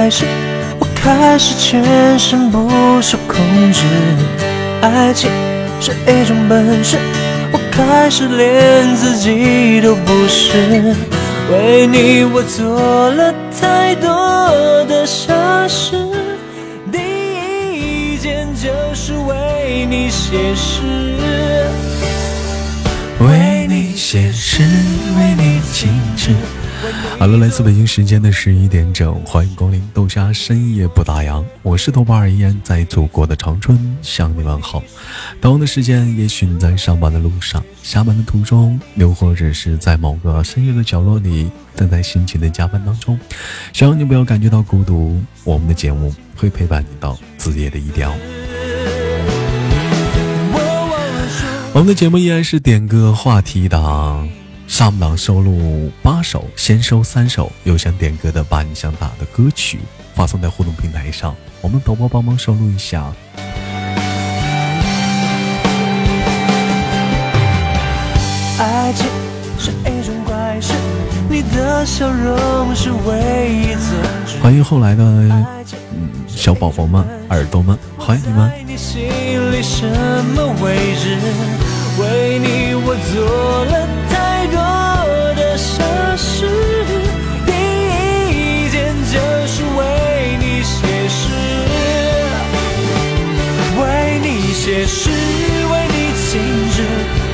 开始，我开始全身不受控制。爱情是一种本事，我开始连自己都不是。为你我做了太多的傻事，第一件就是为你写诗，为你写诗，为你静止。好了，来自北京时间的十一点整，欢迎光临豆沙深夜不打烊。我是豆瓣儿依然在祖国的长春向你问好。同样的时间，也许你在上班的路上、下班的途中，又或者是在某个深夜的角落里，正在辛勤的加班当中。希望你不要感觉到孤独，我们的节目会陪伴你到子夜的一点。我们的节目依然是点歌话题档。上榜收录八首，先收三首。有想点歌的，把你想打的歌曲发送在互动平台上，我们导播帮忙收录一下。爱情是一种怪事，你的笑容是唯一。欢迎后来的嗯小宝宝们、耳朵们，欢迎你们。在你心里什么位置？为你我做了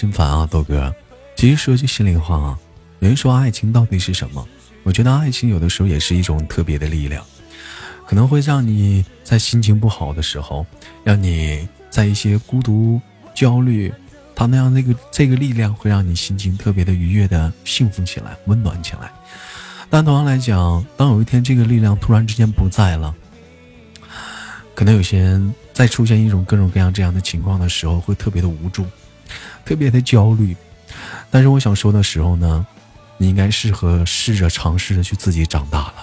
心烦啊，豆哥。其实说句心里话啊，有人说爱情到底是什么？我觉得爱情有的时候也是一种特别的力量，可能会让你在心情不好的时候，让你在一些孤独、焦虑，它那样那个这个力量会让你心情特别的愉悦的幸福起来，温暖起来。但同样来讲，当有一天这个力量突然之间不在了，可能有些人在出现一种各种各样这样的情况的时候，会特别的无助，特别的焦虑。但是我想说的时候呢，你应该适合试着尝试着去自己长大了。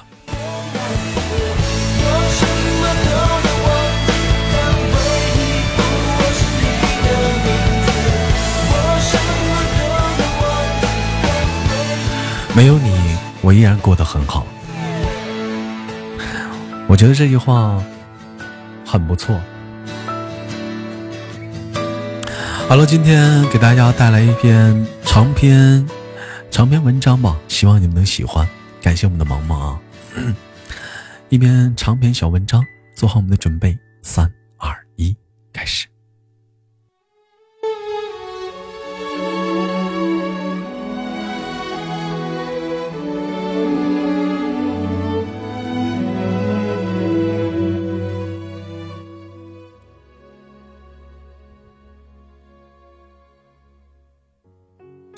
没有你，我依然过得很好。我觉得这句话很不错。好了，今天给大家带来一篇长篇长篇文章吧，希望你们能喜欢。感谢我们的萌萌啊，一篇长篇小文章，做好我们的准备，三二一，开始。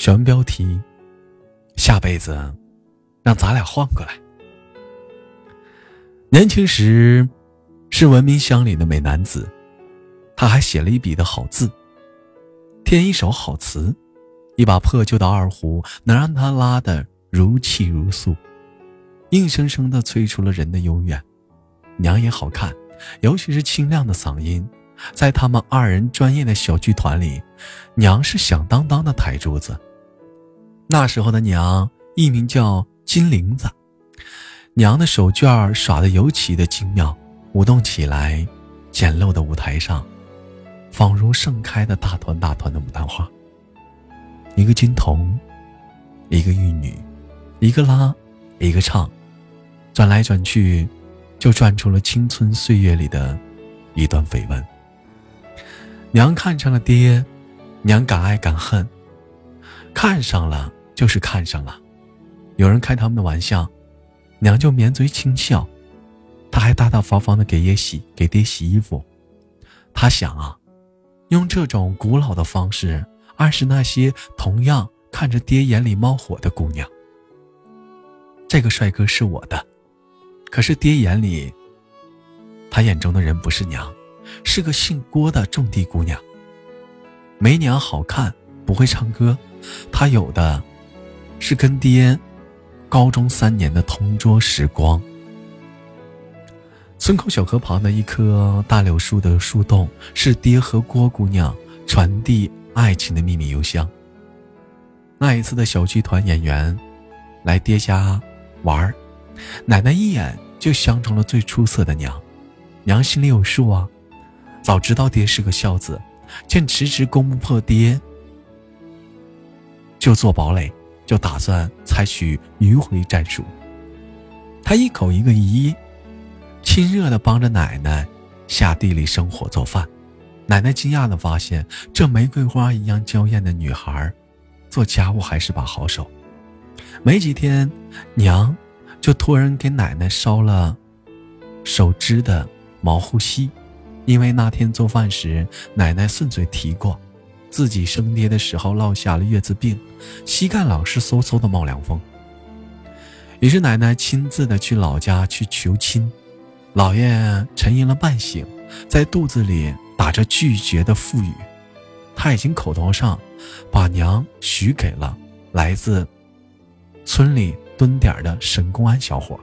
小文标题：下辈子让咱俩换过来。年轻时是闻名乡里的美男子，他还写了一笔的好字，添一首好词，一把破旧的二胡能让他拉得如泣如诉，硬生生的催出了人的幽怨。娘也好看，尤其是清亮的嗓音，在他们二人专业的小剧团里，娘是响当当的台柱子。那时候的娘艺名叫金铃子，娘的手绢耍得尤其的精妙，舞动起来，简陋的舞台上，仿如盛开的大团大团的牡丹花。一个金童，一个玉女，一个拉，一个唱，转来转去，就转出了青春岁月里的一段绯闻。娘看上了爹，娘敢爱敢恨，看上了就是看上了。有人开他们的玩笑，娘就抿嘴轻笑。他还大大方方的给爷洗给爹洗衣服。他想啊，用这种古老的方式暗示那些同样。看着爹眼里冒火的姑娘，这个帅哥是我的，可是爹眼里，他眼中的人不是娘，是个姓郭的种地姑娘。没娘好看，不会唱歌，他有的是跟爹高中三年的同桌时光。村口小河旁的一棵大柳树的树洞，是爹和郭姑娘传递爱情的秘密邮箱。那一次的小剧团演员来爹家玩儿，奶奶一眼就相中了最出色的娘，娘心里有数啊，早知道爹是个孝子，见迟迟攻不破爹，就做堡垒，就打算采取迂回战术。他一口一个姨，亲热的帮着奶奶下地里生火做饭。奶奶惊讶的发现，这玫瑰花一样娇艳的女孩。做家务还是把好手，没几天，娘就托人给奶奶烧了手织的毛护膝，因为那天做饭时奶奶顺嘴提过，自己生爹的时候落下了月子病，膝盖老是嗖嗖的冒凉风。于是奶奶亲自的去老家去求亲，老爷沉吟了半醒，在肚子里打着拒绝的腹语。他已经口头上把娘许给了来自村里蹲点的沈公安小伙。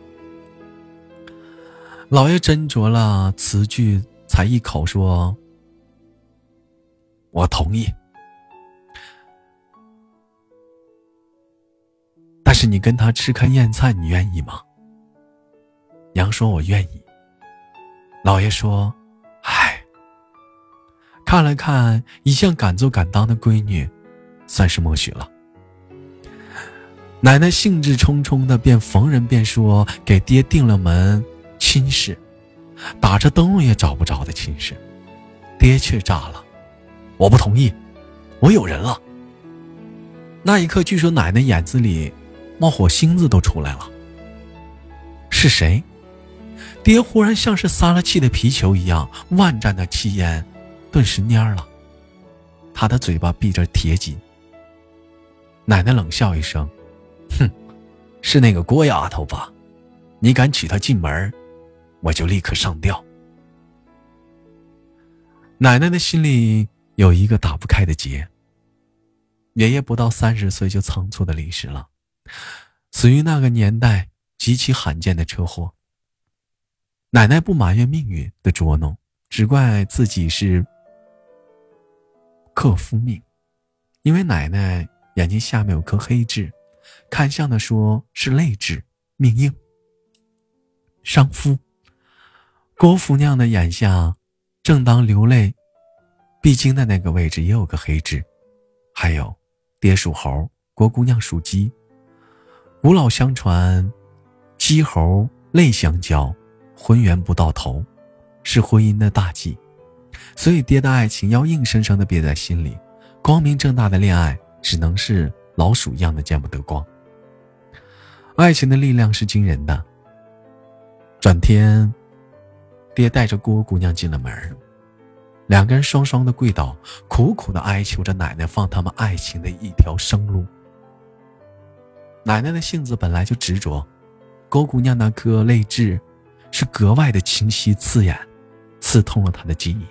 老爷斟酌了词句，才一口说：“我同意。”但是你跟他吃糠咽菜，你愿意吗？娘说：“我愿意。”老爷说。唉看了看一向敢做敢当的闺女，算是默许了。奶奶兴致冲冲的便逢人便说给爹订了门亲事，打着灯笼也找不着的亲事，爹却炸了，我不同意，我有人了。那一刻，据说奶奶眼子里冒火星子都出来了。是谁？爹忽然像是撒了气的皮球一样，万丈的气焰。顿时蔫了，他的嘴巴闭着铁紧。奶奶冷笑一声：“哼，是那个郭丫头吧？你敢娶她进门，我就立刻上吊。”奶奶的心里有一个打不开的结。爷爷不到三十岁就仓促的离世了，死于那个年代极其罕见的车祸。奶奶不埋怨命运的捉弄，只怪自己是。克夫命，因为奶奶眼睛下面有颗黑痣，看相的说是泪痣，命硬。伤夫，郭福娘的眼下，正当流泪必经的那个位置也有个黑痣，还有，爹属猴，郭姑娘属鸡。古老相传，鸡猴泪相交，婚缘不到头，是婚姻的大忌。所以，爹的爱情要硬生生的憋在心里，光明正大的恋爱只能是老鼠一样的见不得光。爱情的力量是惊人的。转天，爹带着郭姑娘进了门，两个人双双的跪倒，苦苦的哀求着奶奶放他们爱情的一条生路。奶奶的性子本来就执着，郭姑娘那颗泪痣，是格外的清晰刺眼，刺痛了她的记忆。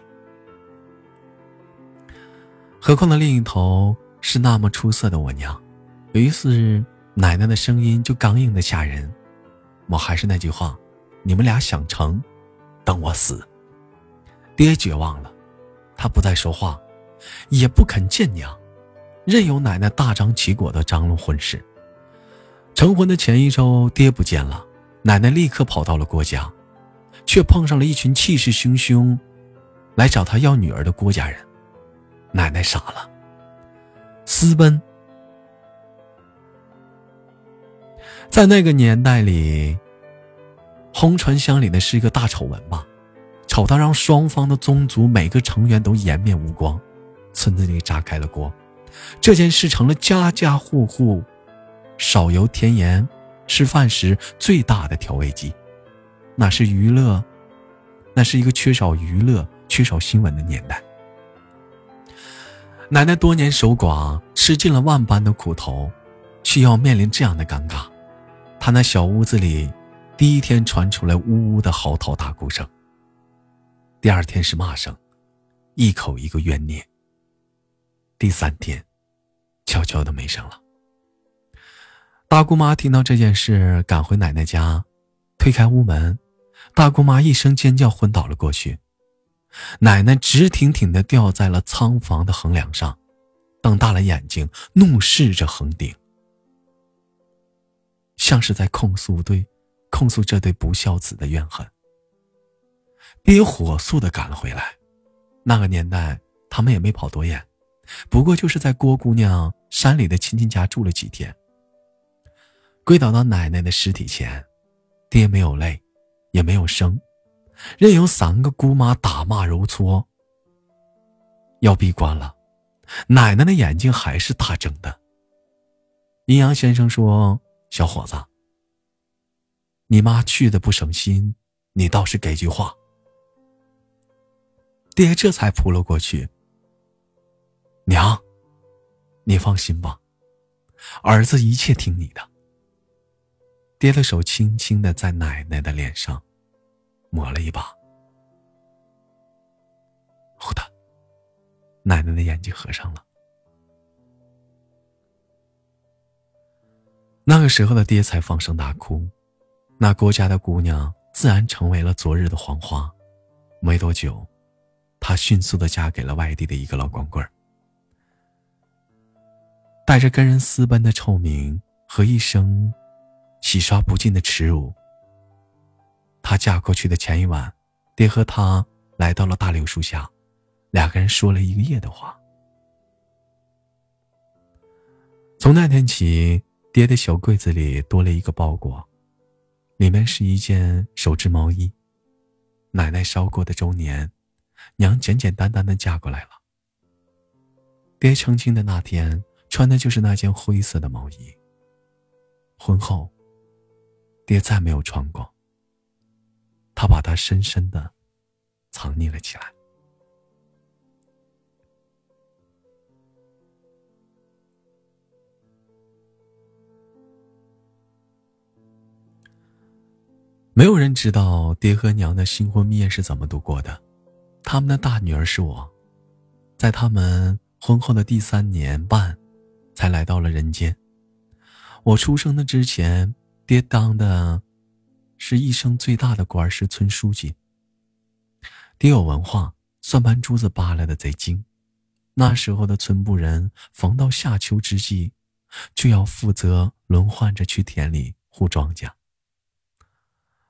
何况的另一头是那么出色的我娘，于是奶奶的声音就刚硬的吓人。我还是那句话，你们俩想成，等我死。爹绝望了，他不再说话，也不肯见娘，任由奶奶大张旗鼓的张罗婚事。成婚的前一周，爹不见了，奶奶立刻跑到了郭家，却碰上了一群气势汹汹来找他要女儿的郭家人。奶奶傻了，私奔。在那个年代里，红船乡里那是一个大丑闻吧，丑到让双方的宗族每个成员都颜面无光，村子里炸开了锅。这件事成了家家户户少油添盐吃饭时最大的调味剂。那是娱乐，那是一个缺少娱乐、缺少新闻的年代。奶奶多年守寡，吃尽了万般的苦头，却要面临这样的尴尬。她那小屋子里，第一天传出来呜呜的嚎啕大哭声，第二天是骂声，一口一个怨孽。第三天，悄悄的没声了。大姑妈听到这件事，赶回奶奶家，推开屋门，大姑妈一声尖叫，昏倒了过去。奶奶直挺挺的吊在了仓房的横梁上，瞪大了眼睛，怒视着横顶，像是在控诉对，控诉这对不孝子的怨恨。爹火速的赶了回来。那个年代，他们也没跑多远。不过就是在郭姑娘山里的亲戚家住了几天，跪倒到奶奶的尸体前，爹没有泪，也没有声，任由三个姑妈打骂揉搓。要闭关了，奶奶的眼睛还是大睁的。阴阳先生说：“小伙子，你妈去的不省心，你倒是给句话。”爹这才扑了过去。娘，你放心吧，儿子一切听你的。爹的手轻轻的在奶奶的脸上抹了一把，呼的，奶奶的眼睛合上了。那个时候的爹才放声大哭，那郭家的姑娘自然成为了昨日的黄花。没多久，她迅速的嫁给了外地的一个老光棍。带着跟人私奔的臭名和一生洗刷不尽的耻辱，她嫁过去的前一晚，爹和她来到了大柳树下，两个人说了一个夜的话。从那天起，爹的小柜子里多了一个包裹，里面是一件手织毛衣。奶奶烧过的周年，娘简简单单的嫁过来了。爹成亲的那天。穿的就是那件灰色的毛衣。婚后，爹再没有穿过。他把它深深的藏匿了起来。没有人知道爹和娘的新婚蜜月是怎么度过的。他们的大女儿是我，在他们婚后的第三年半。才来到了人间。我出生的之前，爹当的是一生最大的官，是村书记。爹有文化，算盘珠子扒拉的贼精。那时候的村部人，逢到夏秋之际，就要负责轮换着去田里护庄稼。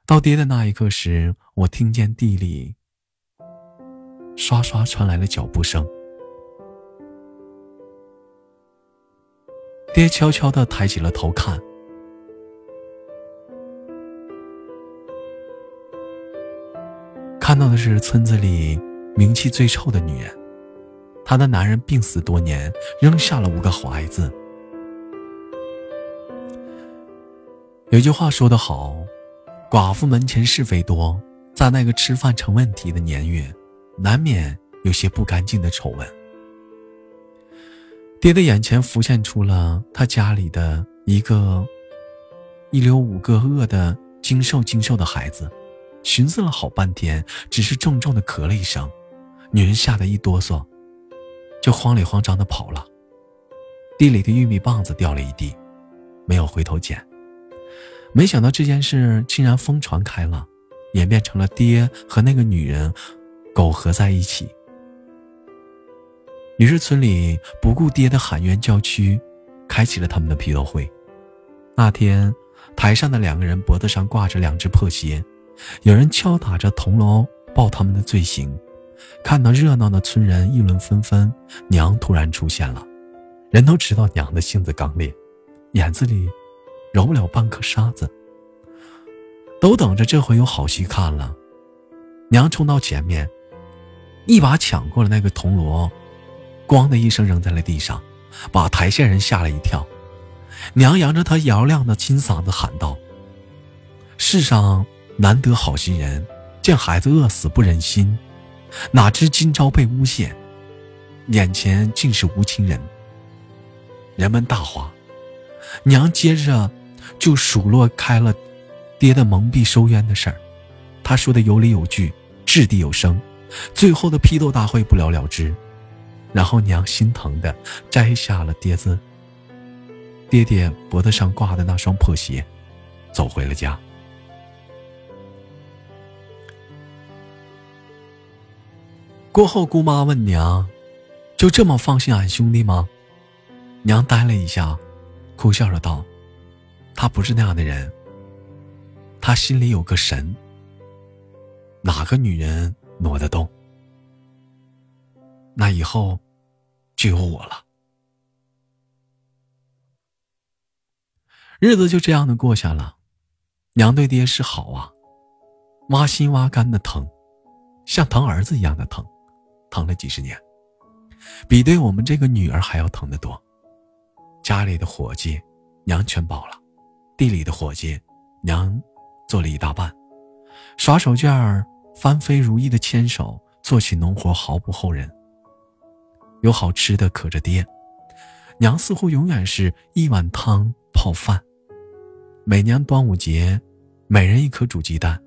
到爹的那一刻时，我听见地里刷刷传来了脚步声。爹悄悄地抬起了头看，看到的是村子里名气最臭的女人。她的男人病死多年，扔下了五个孩子。有句话说得好：“寡妇门前是非多。”在那个吃饭成问题的年月，难免有些不干净的丑闻。爹的眼前浮现出了他家里的一个一溜五个饿的精瘦精瘦的孩子，寻思了好半天，只是重重的咳了一声，女人吓得一哆嗦，就慌里慌张的跑了。地里的玉米棒子掉了一地，没有回头捡。没想到这件事竟然疯传开了，演变成了爹和那个女人苟合在一起。于是村里不顾爹的喊冤叫屈，开启了他们的批斗会。那天，台上的两个人脖子上挂着两只破鞋，有人敲打着铜锣报他们的罪行。看到热闹的村人议论纷纷，娘突然出现了。人都知道娘的性子刚烈，眼子里揉不了半颗沙子。都等着这回有好戏看了。娘冲到前面，一把抢过了那个铜锣，咣的一声扔在了地上，把台下人吓了一跳。娘扬着她嘹亮的金嗓子喊道：“世上难得好心人，见孩子饿死不忍心，哪知今朝被诬陷，眼前竟是无情人。”人们大哗，娘接着就数落开了爹的蒙蔽收冤的事儿。他说的有理有据，掷地有声，最后的批斗大会不了了之。然后娘心疼的摘下了碟子，爹爹脖子上挂的那双破鞋，走回了家。过后，姑妈问娘：“就这么放心俺兄弟吗？”娘呆了一下，哭笑着道：“他不是那样的人，他心里有个神。”哪个女人挪得动？那以后就有我了。日子就这样的过下了。娘对爹是好啊，挖心挖肝的疼，像疼儿子一样的疼，疼了几十年，比对我们这个女儿还要疼得多。家里的伙计，娘全包了；地里的伙计，娘做了一大半，耍手绢儿。翻飞如意的牵手，做起农活毫不后人。有好吃的可着爹，娘似乎永远是一碗汤泡饭。每年端午节，每人一颗煮鸡蛋，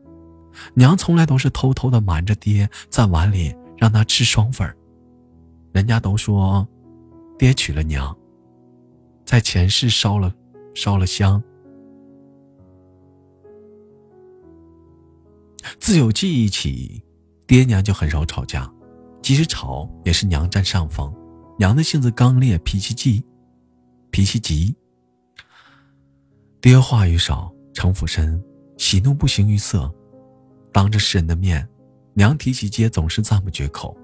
娘从来都是偷偷的瞒着爹，在碗里让他吃双份人家都说，爹娶了娘，在前世烧了烧了香。自有记忆起，爹娘就很少吵架，即使吵也是娘占上风。娘的性子刚烈，脾气急，脾气急。爹话语少，城府深，喜怒不形于色。当着世人的面，娘提起爹总是赞不绝口。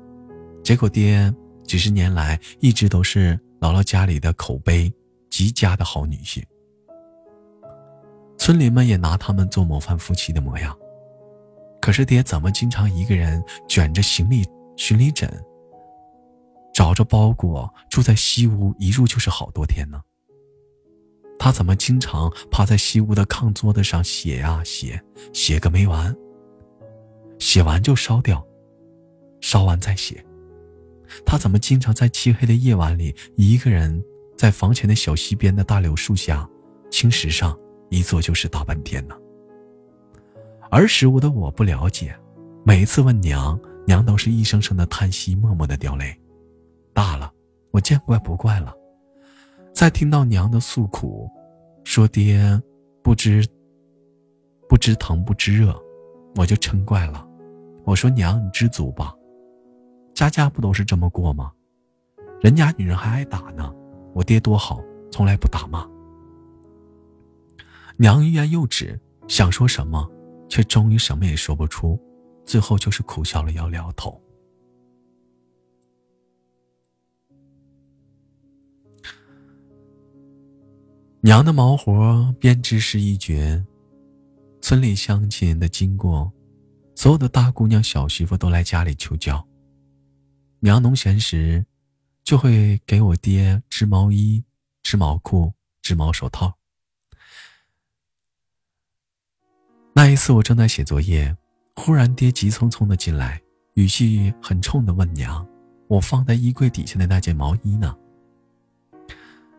结果爹几十年来一直都是姥姥家里的口碑极佳的好女婿，村民们也拿他们做模范夫妻的模样。可是爹怎么经常一个人卷着行李行李枕，找着包裹住在西屋，一住就是好多天呢？他怎么经常趴在西屋的炕桌子上写呀写，写个没完。写完就烧掉，烧完再写。他怎么经常在漆黑的夜晚里，一个人在房前的小溪边的大柳树下青石上一坐就是大半天呢？儿时我的我不了解，每一次问娘，娘都是一声声的叹息，默默的掉泪。大了，我见怪不怪了。再听到娘的诉苦，说爹不知不知疼不知热，我就嗔怪了。我说娘，你知足吧，家家不都是这么过吗？人家女人还挨打呢，我爹多好，从来不打骂。娘欲言又止，想说什么。却终于什么也说不出，最后就是苦笑了，摇了摇头。娘的毛活编织是一绝，村里乡亲的经过，所有的大姑娘、小媳妇都来家里求教。娘农闲时，就会给我爹织毛衣、织毛裤、织毛手套。那一次，我正在写作业，忽然爹急匆匆的进来，语气很冲的问娘：“我放在衣柜底下的那件毛衣呢？”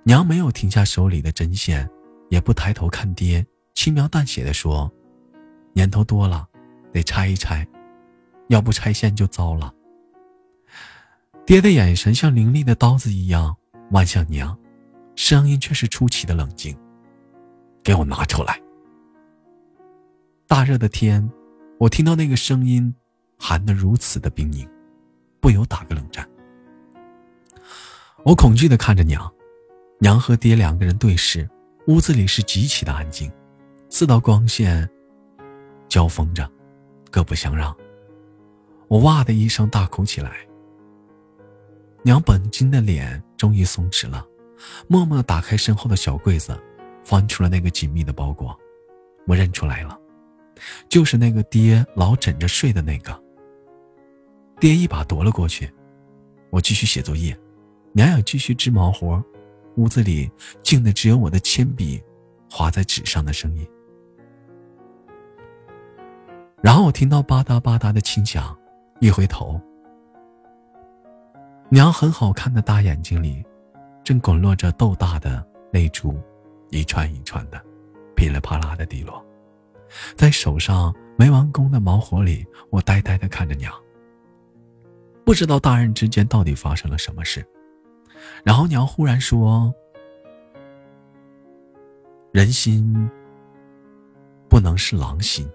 娘没有停下手里的针线，也不抬头看爹，轻描淡写的说：“年头多了，得拆一拆，要不拆线就糟了。”爹的眼神像凌厉的刀子一样望向娘，声音却是出奇的冷静：“给我拿出来。”大热的天，我听到那个声音，寒得如此的冰凝，不由打个冷战。我恐惧的看着娘，娘和爹两个人对视，屋子里是极其的安静，四道光线交锋着，各不相让。我哇的一声大哭起来。娘本金的脸终于松弛了，默默打开身后的小柜子，翻出了那个紧密的包裹，我认出来了，就是那个爹老枕着睡的那个。爹一把夺了过去，我继续写作业，娘也继续织毛活，屋子里静的只有我的铅笔划在纸上的声音。然后我听到吧嗒吧嗒的轻响，一回头，娘很好看的大眼睛里，正滚落着豆大的泪珠，一串一串的，噼里啪啦的滴落，在手上没完工的毛活里，我呆呆的看着娘，不知道大人之间到底发生了什么事。然后娘忽然说：“人心不能是狼心。”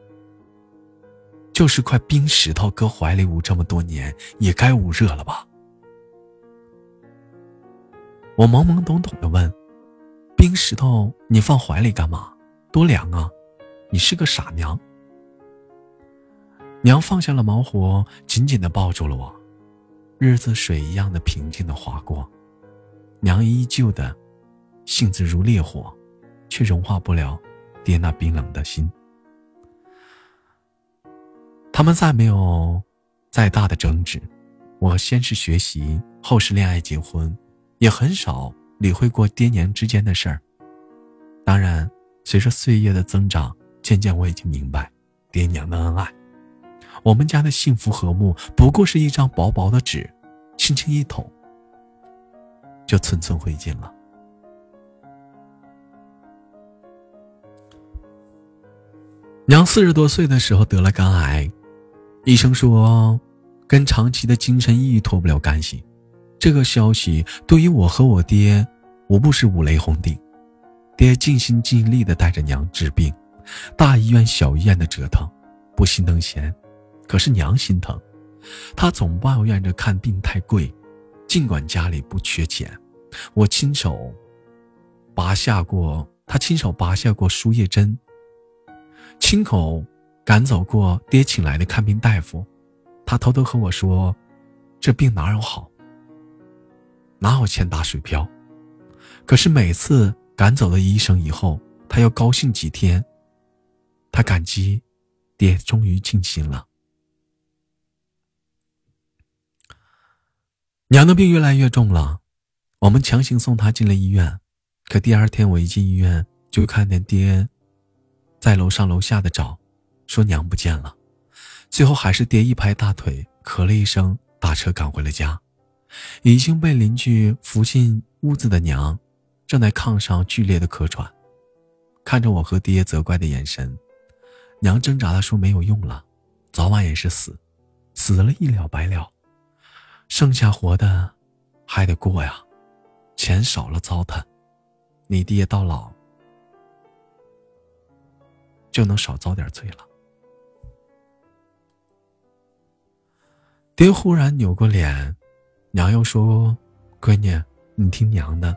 就是块冰石头，搁怀里捂这么多年，也该捂热了吧？我懵懵懂懂的问：“冰石头，你放怀里干嘛？多凉啊！你是个傻娘。”娘放下了毛活，紧紧的抱住了我。日子水一样的平静的划过，娘依旧的性子如烈火，却融化不了爹那冰冷的心。他们再没有再大的争执，我先是学习，后是恋爱结婚，也很少理会过爹娘之间的事儿。当然，随着岁月的增长，渐渐我已经明白，爹娘的恩爱，我们家的幸福和睦，不过是一张薄薄的纸，轻轻一捅，就寸寸灰烬了。娘四十多岁的时候得了肝癌。医生说，跟长期的精神抑郁脱不了干系。这个消息对于我和我爹，无不是五雷轰顶。爹尽心尽力地带着娘治病，大医院、小医院的折腾，不心疼钱，可是娘心疼。她总抱怨着看病太贵，尽管家里不缺钱，我亲手拔下过，他亲手拔下过输液针，亲口。赶走过爹请来的看病大夫，他偷偷和我说：“这病哪有好，哪有钱打水漂？”可是每次赶走了医生以后，他要高兴几天。他感激爹终于尽心了。娘的病越来越重了，我们强行送她进了医院。可第二天我一进医院，就看见爹在楼上楼下的找。说娘不见了，最后还是爹一拍大腿，咳了一声，打车赶回了家。已经被邻居扶进屋子的娘，正在炕上剧烈的咳喘，看着我和爹责怪的眼神，娘挣扎的说：“没有用了，早晚也是死，死了一了百了，剩下活的还得过呀，钱少了糟蹋，你爹到老就能少遭点罪了。”爹忽然扭过脸，娘又说：“闺女，你听娘的，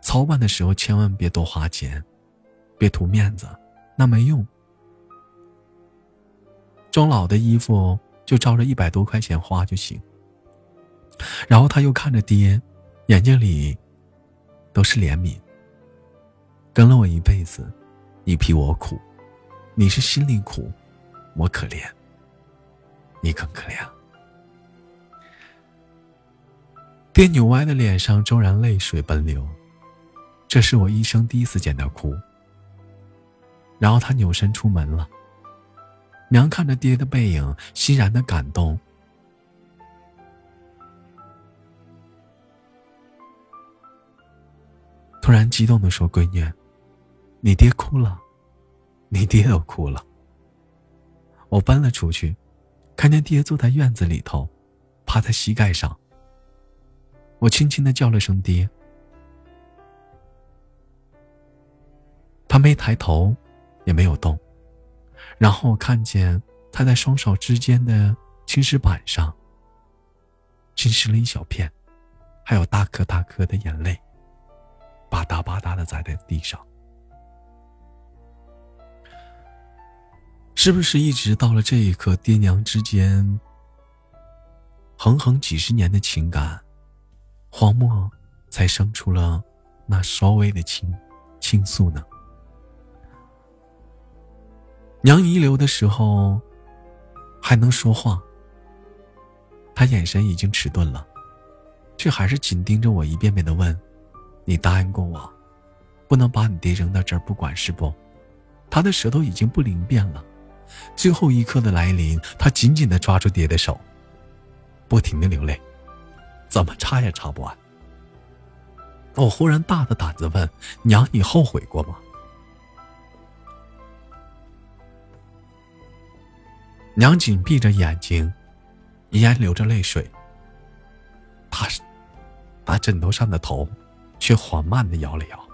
操办的时候千万别多花钱，别图面子，那没用。钟老的衣服就照着一百多块钱花就行。”然后他又看着爹，眼睛里都是怜悯。跟了我一辈子，你比我苦，你是心里苦，我可怜，你更可怜。爹扭歪的脸上骤然泪水奔流，这是我一生第一次见他哭。然后他扭身出门了。娘看着爹的背影，欣然的感动，突然激动的说：“闺女，你爹哭了，你爹都哭了。”我奔了出去，看见爹坐在院子里头，趴在膝盖上。我轻轻的叫了声“爹”，他没抬头，也没有动。然后我看见他在双手之间的青石板上浸湿了一小片，还有大颗大颗的眼泪，吧嗒吧嗒的砸在地上。是不是一直到了这一刻，爹娘之间横横几十年的情感？荒漠才生出了那稍微的倾倾诉呢。娘遗留的时候还能说话，他眼神已经迟钝了，却还是紧盯着我，一遍遍的问：“你答应过我，不能把你爹扔到这儿不管是不？”他的舌头已经不灵便了。最后一刻的来临，他紧紧的抓住爹的手，不停的流泪，怎么擦也擦不完。我忽然大着胆子问：“娘，你后悔过吗？”娘紧闭着眼睛，依然流着泪水。他，把枕头上的头，却缓慢的摇了摇。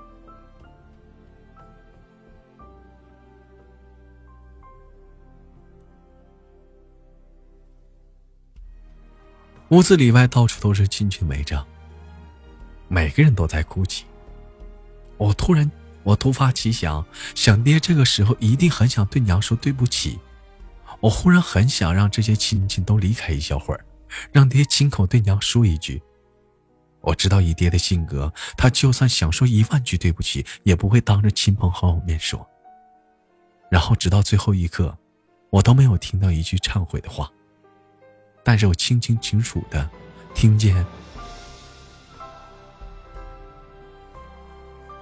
屋子里外到处都是亲戚围着，每个人都在哭泣。我突然，我突发奇想，想爹这个时候一定很想对娘说对不起。我忽然很想让这些亲戚都离开一小会儿，让爹亲口对娘说一句。我知道以爹的性格，他就算想说一万句对不起，也不会当着亲朋好友面说。然后直到最后一刻，我都没有听到一句忏悔的话。但是我清清楚楚的听见，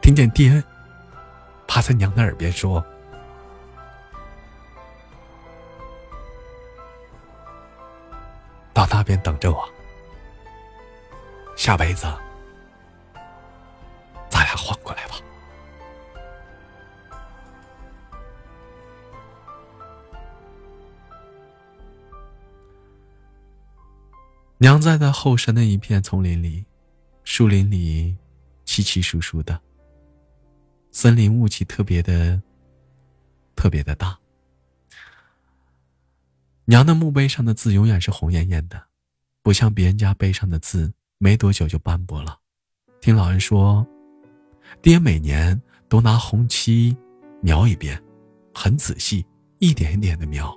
听见爹趴在娘的耳边说：“到那边等着我，下辈子咱俩换过来吧。”娘在那后山的一片丛林里，树林里稀稀疏疏的，森林雾气特别的、特别的大。娘的墓碑上的字永远是红艳艳的，不像别人家碑上的字，没多久就斑驳了。听老人说，爹每年都拿红漆描一遍，很仔细，一点一点的描。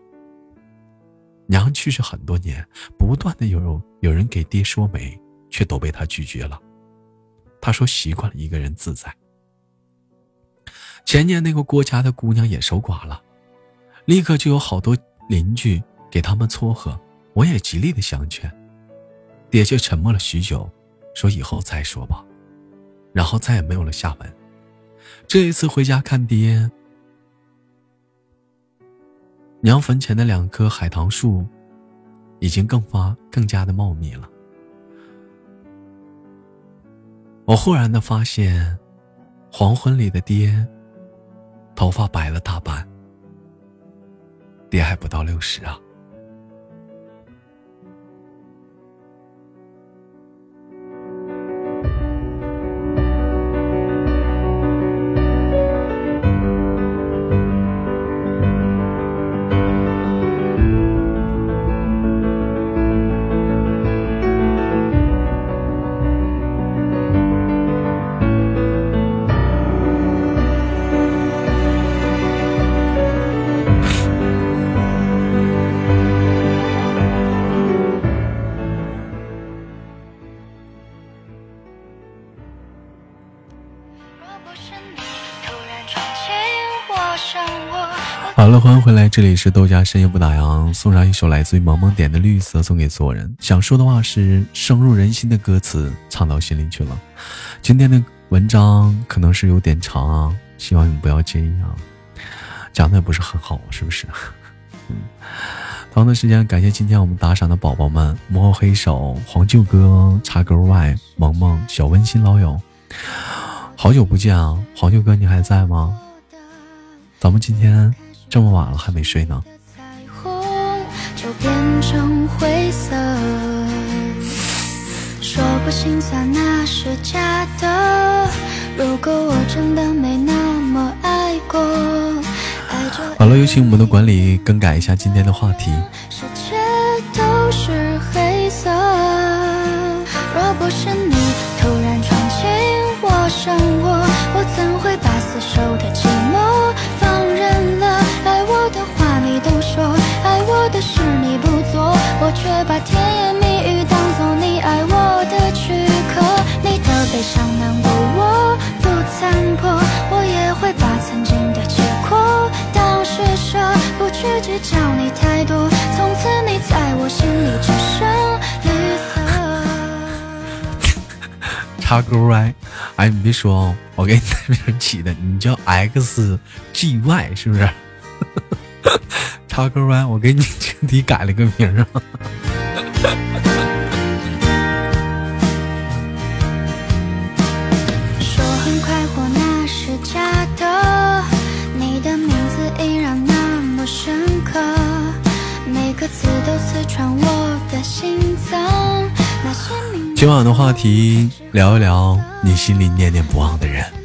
娘去世很多年，不断的有有人给爹说媒，却都被他拒绝了。他说习惯了一个人自在。前年那个郭家的姑娘也守寡了，立刻就有好多邻居给他们撮合，我也极力的相劝，爹却沉默了许久，说以后再说吧，然后再也没有了下文。这一次回家看爹。娘坟前的两棵海棠树，已经更发更加的茂密了。我忽然的发现，黄昏里的爹，头发白了大半。爹还不到六十啊。欢迎回来，这里是豆家深夜不打烊，送上一首来自于萌萌点的《绿色》，送给所有人。想说的话是深入人心的歌词，唱到心里去了。今天的文章可能是有点长啊，希望你不要介意啊，讲的也不是很好，是不是？嗯，同样的时间，感谢今天我们打赏的宝宝们：幕后黑手、黄舅哥、茶沟外、萌萌、小温馨老友。好久不见啊，黄舅哥，你还在吗？咱们今天。这么晚了还没睡呢。就变成灰色，说不心酸那是假的。如果我真的没那么爱过，好了，有请我们的管理更改一下今天的话题。我却把甜言蜜语当做你爱我的躯壳。你的悲伤难过我不参破，我也会把曾经的结果当施舍。不去计较你太多，从此你在我心里只剩绿色。插勾 Y，哎，你别说哦，我给你那名起的，你叫 XGY 是不是？插勾 Y，我给你 彻底改了个名啊。今晚的话题，聊一聊你心里念念不忘的人。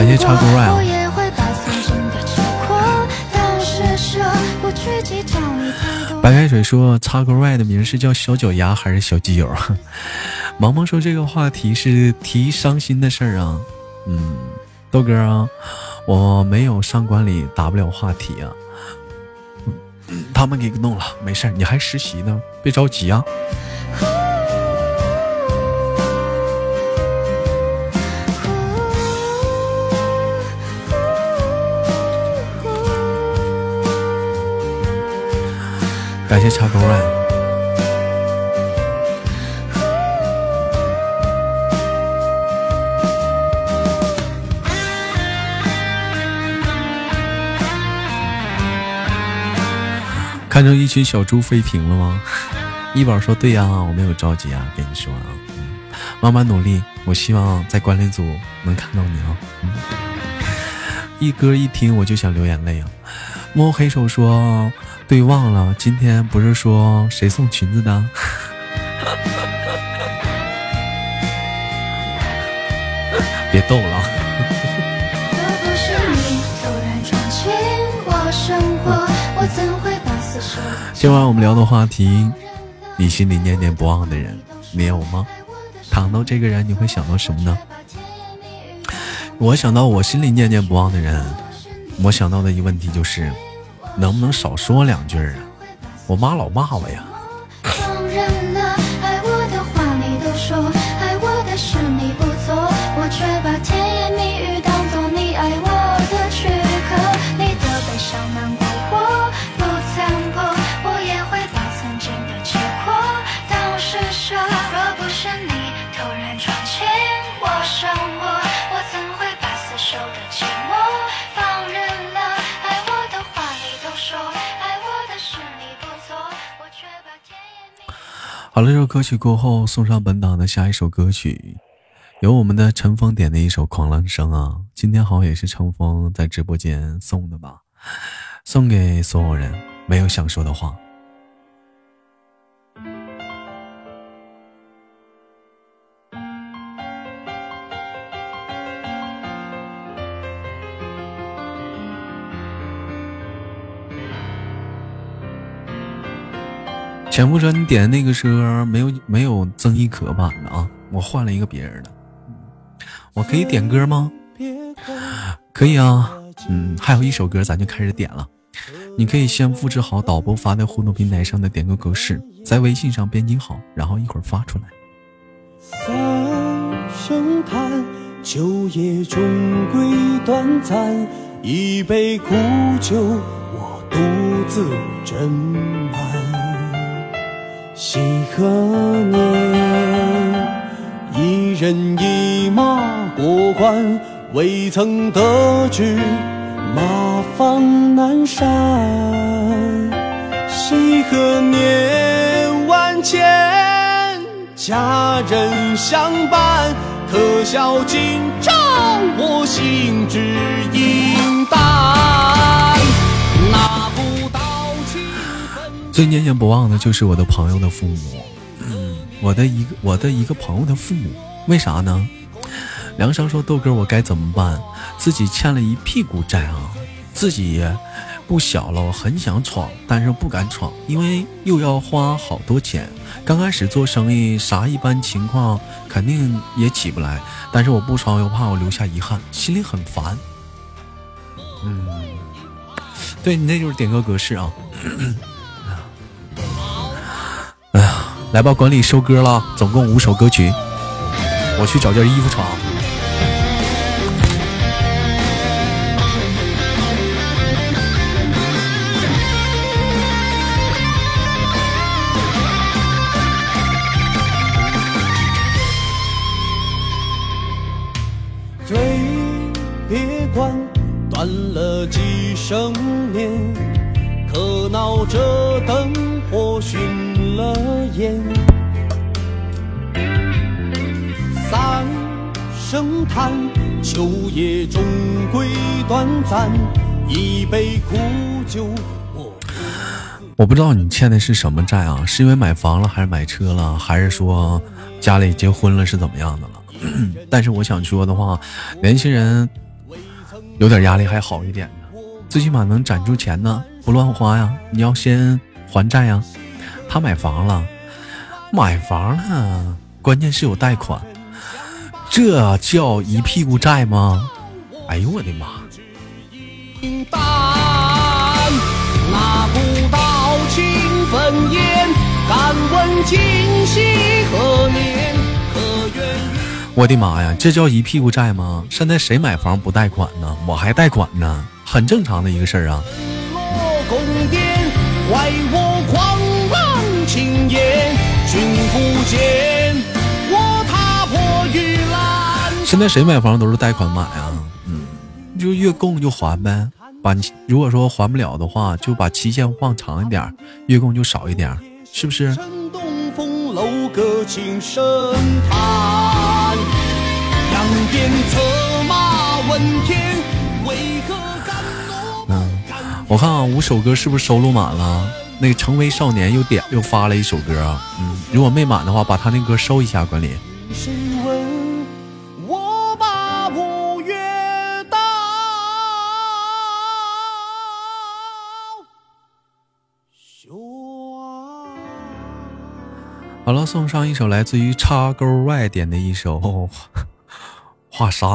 感谢超哥 rap。白开水说：“插个 Y 的名是叫小脚丫还是小基友？” 萌萌说：“这个话题是提伤心的事儿啊。”嗯，豆哥啊，我没有上管理，打不了话题啊。他们给弄了，没事你还实习呢，别着急啊。感谢插钩啊！看着一群小猪飞屏了吗？一宝说：“对呀，我没有着急啊，跟你说啊，慢慢努力。我希望在管理组能看到你啊。”一歌一听我就想流眼泪啊！摸黑手说。对，忘了今天不是说谁送裙子的？别逗了。今晚我们聊的话题，你心里念念不忘的人，你有吗？谈到这个人，你会想到什么呢？我想到我心里念念不忘的人，我想到的一个问题就是。能不能少说两句啊？我妈老骂我呀。好了，这首歌曲过后，送上本档的下一首歌曲，由我们的陈峰点的一首《狂浪声》啊。今天好像也是陈峰在直播间送的吧，送给所有人没有想说的话。前不说你点的那个歌没有没有曾轶可版的啊，我换了一个别人的。我可以点歌吗？可以啊，嗯，还有一首歌咱就开始点了。你可以先复制好导播发在互动平台上的点歌格式，在微信上编辑好，然后一会儿发出来。三声叹，秋夜终归短暂，一杯苦酒，我独自斟。几何年，一人一马过关，未曾得知马放南山。几何年，万千佳人相伴，可笑今朝我心只影单。那不最念念不忘的就是我的朋友的父母，嗯，我的一个我的一个朋友的父母，为啥呢？梁生说豆哥，我该怎么办？自己欠了一屁股债啊，自己不小了，我很想闯，但是不敢闯，因为又要花好多钱。刚开始做生意，啥一般情况肯定也起不来，但是我不闯又怕我留下遗憾，心里很烦。嗯，对你那就是点歌格式啊。哎呀，来吧，管理收歌了，总共五首歌曲，我去找件衣服穿。了眼。三声叹，秋夜终归短暂，一杯苦酒。我我不知道你欠的是什么债啊？是因为买房了，还是买车了，还是说家里结婚了，是怎么样的了？但是我想说的话，年轻人有点压力还好一点呢，最起码能攒住钱呢，不乱花呀。你要先还债呀。他买房了，买房呢，关键是有贷款，这叫一屁股债吗？哎呦我的妈！淡，拿不到情分烟，敢问今夕何年？可愿我的妈呀，这叫一屁股债吗？现在谁买房不贷款呢？我还贷款呢，很正常的一个事儿啊。不见我踏破玉兰。现在谁买房都是贷款买啊，嗯，就月供就还呗。把你如果说还不了的话，就把期限放长一点儿，月供就少一点儿，是不是？东风楼阁轻声叹，仰天策马问天，为何嗯，我看啊，五首歌是不是收录满了？那个成为少年又点又发了一首歌啊，嗯，如果没满的话，把他那歌收一下，管理。好了，送上一首来自于叉勾外点的一首《画沙》。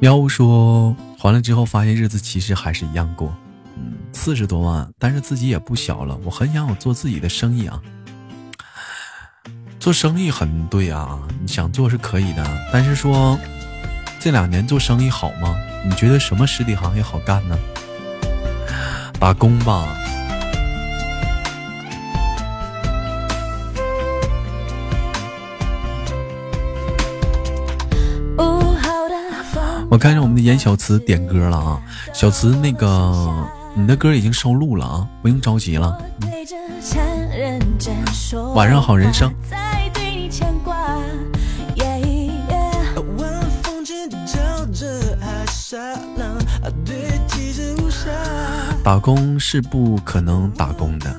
喵呜说还了之后，发现日子其实还是一样过。嗯，四十多万，但是自己也不小了。我很想我做自己的生意啊。做生意很对啊，你想做是可以的，但是说这两年做生意好吗？你觉得什么实体行业好干呢？打工吧。我看见我们的严小慈点歌了啊，小慈那个你的歌已经收录了啊，不用着急了。晚上好人生在对你牵挂。Yeah, yeah 晚风轻地照着海沙浪，对记着无暇。打工是不可能打工的。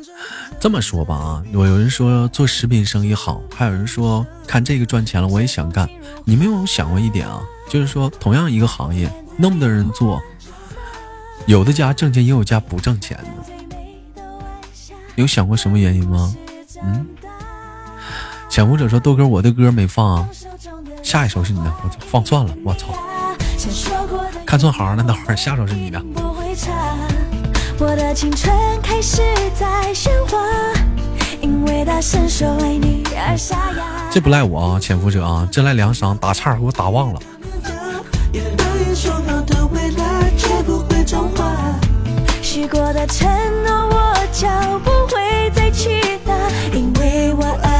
这么说吧啊，有有人说做食品生意好，还有人说看这个赚钱了，我也想干。你们有没有想过一点啊？就是说，同样一个行业，那么多人做，有的家挣钱，也有家不挣钱的。有想过什么原因吗？嗯，潜伏者说豆哥，我的歌没放啊，下一首是你的，我操，放算了，我操，看错行了，等会儿下首是你的。我的青春开始在喧哗，因为大声说为你而沙哑。这不赖我啊，潜伏者啊，这赖梁商打岔给我打忘了。也答应说好的未来，绝不会重画。许过的承诺，我将不会再去打，因为我爱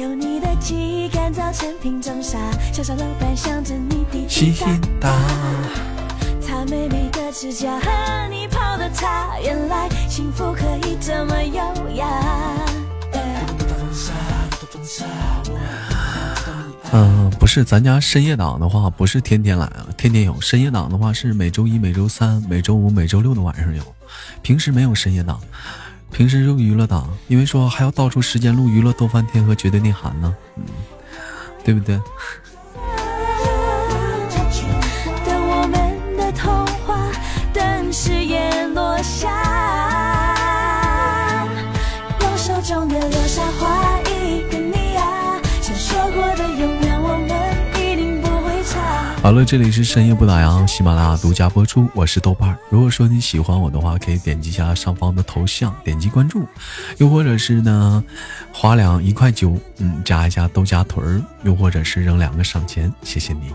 有你的记忆干燥成瓶中沙，小小楼板想着你。擦的指甲和你泡的茶，原来幸福可以这么优雅。嗯、不是，咱家深夜档的话，不是天天来啊，天天有。深夜档的话是每周一、每周三、每周五、每周六的晚上有，平时没有深夜档。平时用娱乐党，因为说还要倒出时间录娱乐逗翻天和绝对内涵呢，嗯，对不对？好了，这里是深夜不打烊，喜马拉雅独家播出，我是豆瓣儿。如果说你喜欢我的话，可以点击一下上方的头像，点击关注，又或者是呢，花两一块九，嗯，加一下豆荚屯儿，又或者是扔两个赏钱，谢谢你。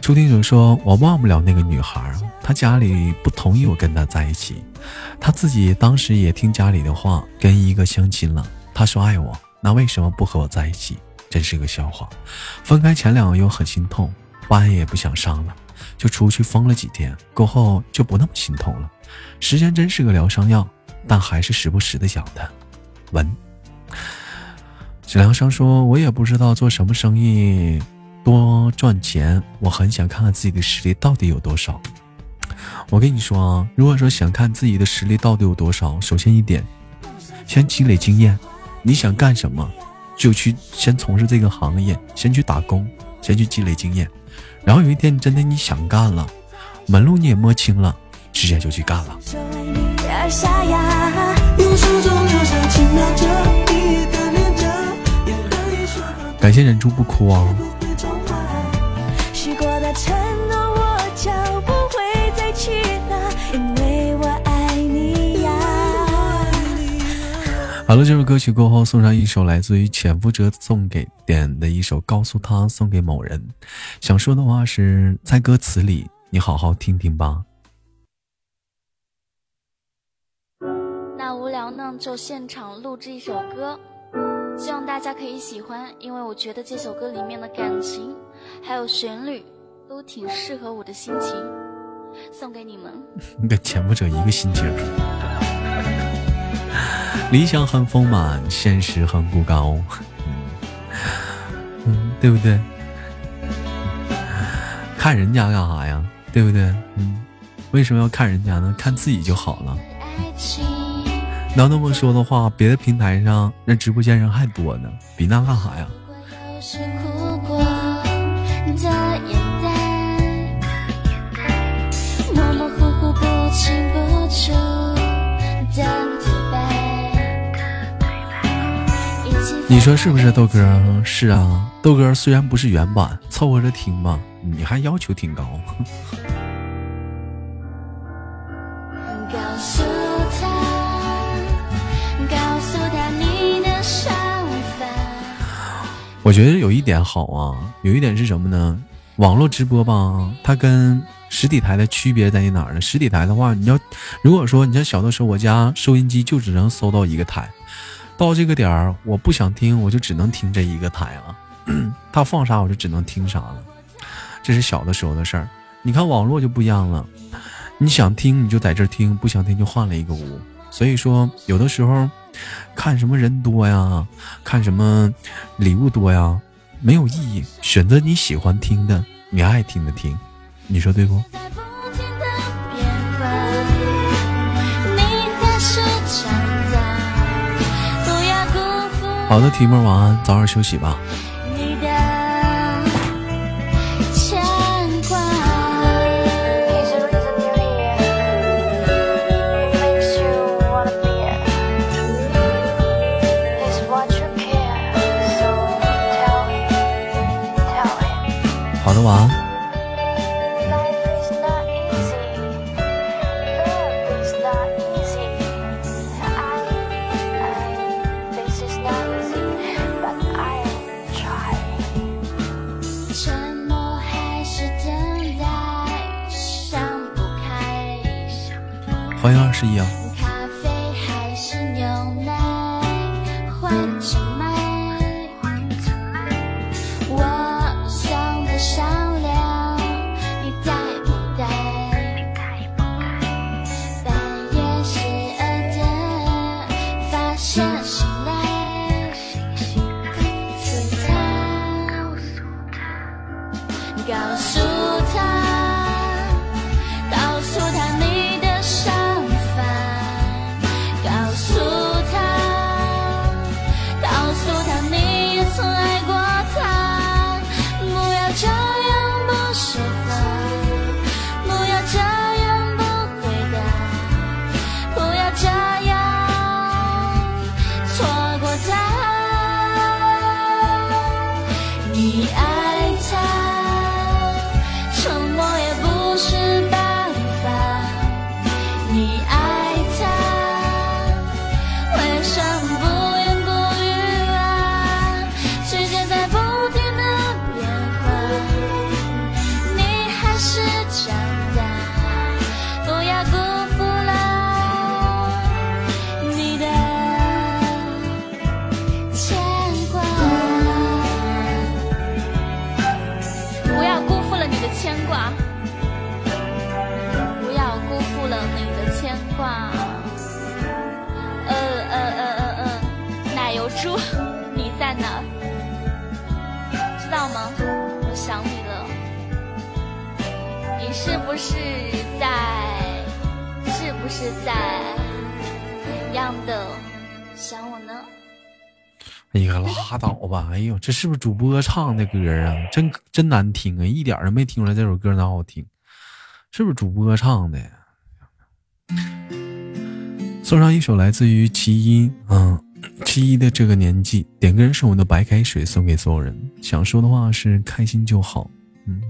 初听者说，我忘不了那个女孩，她家里不同意我跟她在一起，她自己当时也听家里的话，跟一个相亲了。她说爱我，那为什么不和我在一起？真是个笑话。分开前两个月很心痛，班也不想上了，就出去疯了几天，过后就不那么心痛了。时间真是个疗伤药，但还是时不时的想他。文，史良生说：“我也不知道做什么生意多赚钱，我很想看看自己的实力到底有多少。”我跟你说啊，如果说想看自己的实力到底有多少，首先一点，先积累经验。你想干什么，就去先从事这个行业，先去打工，先去积累经验。然后有一天你真的你想干了，门路你也摸清了，直接就去干了。感谢忍住不哭啊！好了，这首歌曲过后送上一首来自于潜伏者送给点的一首《告诉他》，送给某人。想说的话是在歌词里，你好好听听吧。那无聊呢，就现场录制一首歌，希望大家可以喜欢，因为我觉得这首歌里面的感情还有旋律都挺适合我的心情，送给你们。你跟潜伏者一个心情。理想很丰满，现实很骨高。嗯，对不对？看人家干啥呀？对不对？嗯，为什么要看人家呢？看自己就好了。你要，那那么说的话，别的平台上那直播间人还多呢，比那干啥呀？你说是不是，豆哥？是啊，豆哥虽然不是原版，凑合着听吧，你还要求挺高。告诉他，告诉他你的想法。我觉得有一点好啊，有一点是什么呢？网络直播吧，它跟实体台的区别在于哪儿呢？实体台的话，你要如果说你像小的时候，我家收音机就只能搜到一个台，到这个点儿我不想听，我就只能听这一个台了。他放啥我就只能听啥了，这是小的时候的事儿。你看网络就不一样了，你想听你就在这听，不想听就换了一个屋。所以说，有的时候看什么人多呀，看什么礼物多呀，没有意义。选择你喜欢听的，你爱听的听，你说对不？好的，提莫晚安，早点休息吧。好的牵挂。欢迎二十一啊。是在？怎样的想我呢？哎呀，拉倒吧！哎呦，这是不是主播唱的歌啊？真真难听啊，一点都没听出来这首歌哪好听。是不是主播唱的？送上一首来自于七一，嗯，七一的这个年纪，点歌人是我们的白开水，送给所有人。想说的话是开心就好，嗯。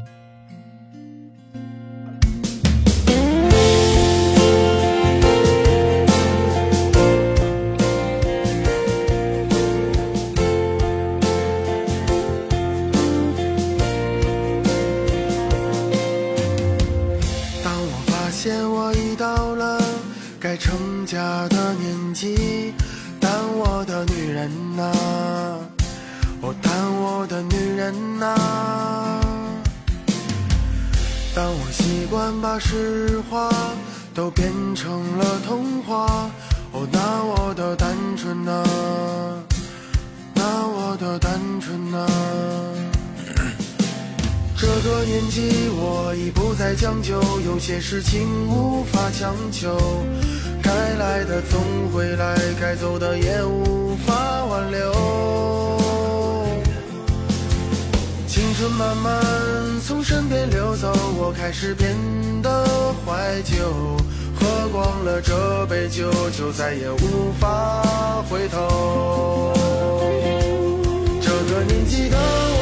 习惯把实话都变成了童话，哦，那我的单纯呐，那我的单纯呐，这个年纪我已不再将就，有些事情无法强求。该来的总会来，该走的也无法挽留。青春慢慢从身边溜走，我开始变得怀旧。喝光了这杯酒，就再也无法回头。这个年纪的我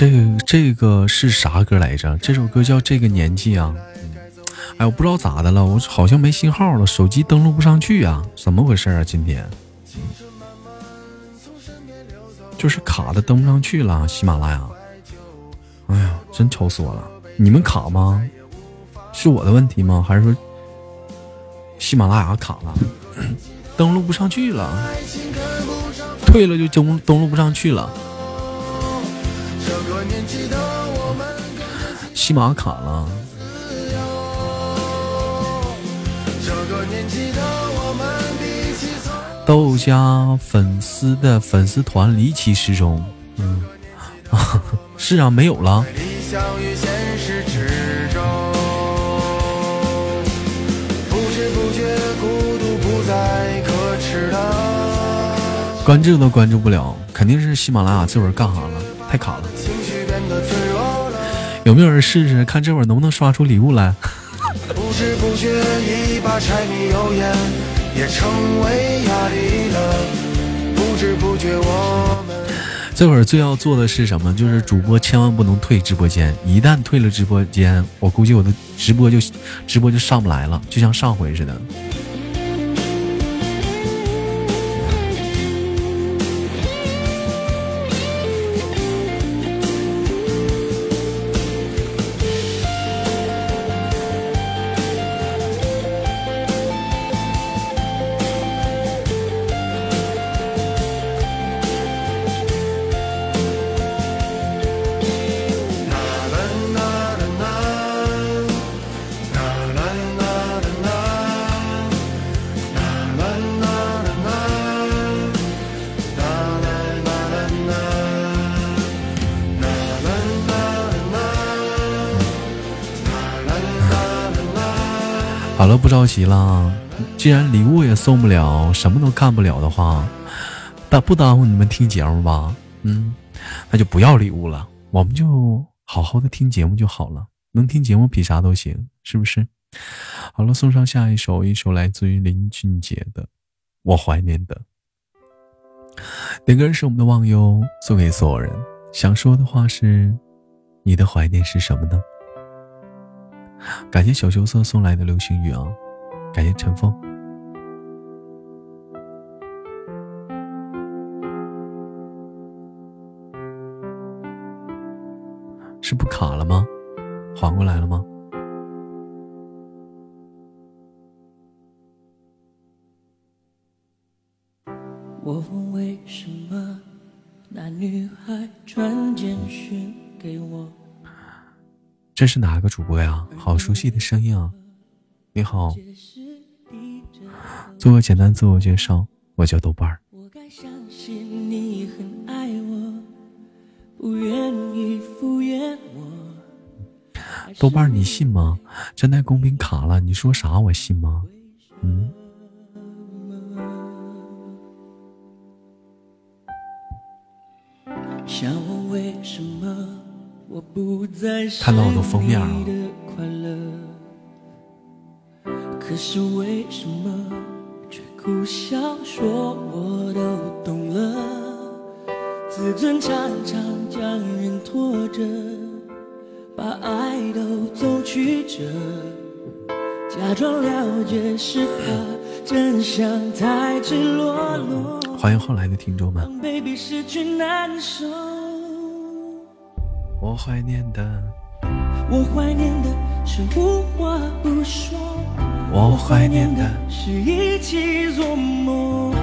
这个这个是啥歌来着？这首歌叫《这个年纪》啊。哎，我不知道咋的了，我好像没信号了，手机登录不上去啊，怎么回事啊？今天就是卡的登不上去了，喜马拉雅。哎呀，真愁死我了！你们卡吗？是我的问题吗？还是说喜马拉雅卡了，登录不上去了？退了就登登录不上去了。喜马卡了。豆家粉丝的粉丝团离奇失踪，嗯，是啊，没有了。关注都关注不了，肯定是喜马拉雅这会儿干啥了？太卡了。有没有人试试看这会儿能不能刷出礼物来？不知不觉，一把柴米油盐也成为压力了。不知不觉，我们这会儿最要做的是什么？就是主播千万不能退直播间，一旦退了直播间，我估计我的直播就直播就上不来了，就像上回似的。急了。既然礼物也送不了，什么都干不了的话，耽不耽误你们听节目吧？嗯，那就不要礼物了，我们就好好的听节目就好了，能听节目比啥都行，是不是？好了，送上下一首，一首来自于林俊杰的《我怀念的》。点歌是我们的忘忧，送给所有人。想说的话是：你的怀念是什么呢？感谢小羞涩送来的流星雨啊，感谢陈峰。是不卡了吗？缓过来了吗？我问为什么那女孩传简讯给我？这是哪个主播呀？好熟悉的声音啊！你好，做个简单自我介绍，我叫豆瓣儿。我该相信你很爱我，不愿意敷衍我。豆瓣儿，你信吗？真在公屏卡了，你说啥我信吗？嗯。想问为什么我不再是看到我的封面了？可是为什么却苦笑说我都懂了？自尊常常将人拖着，把爱都走曲折，假装了解是怕真相太赤裸裸。欢迎后来的听众们，baby 失去难受。我怀念的，我怀念的是无话不说，我怀念的，是一起做梦，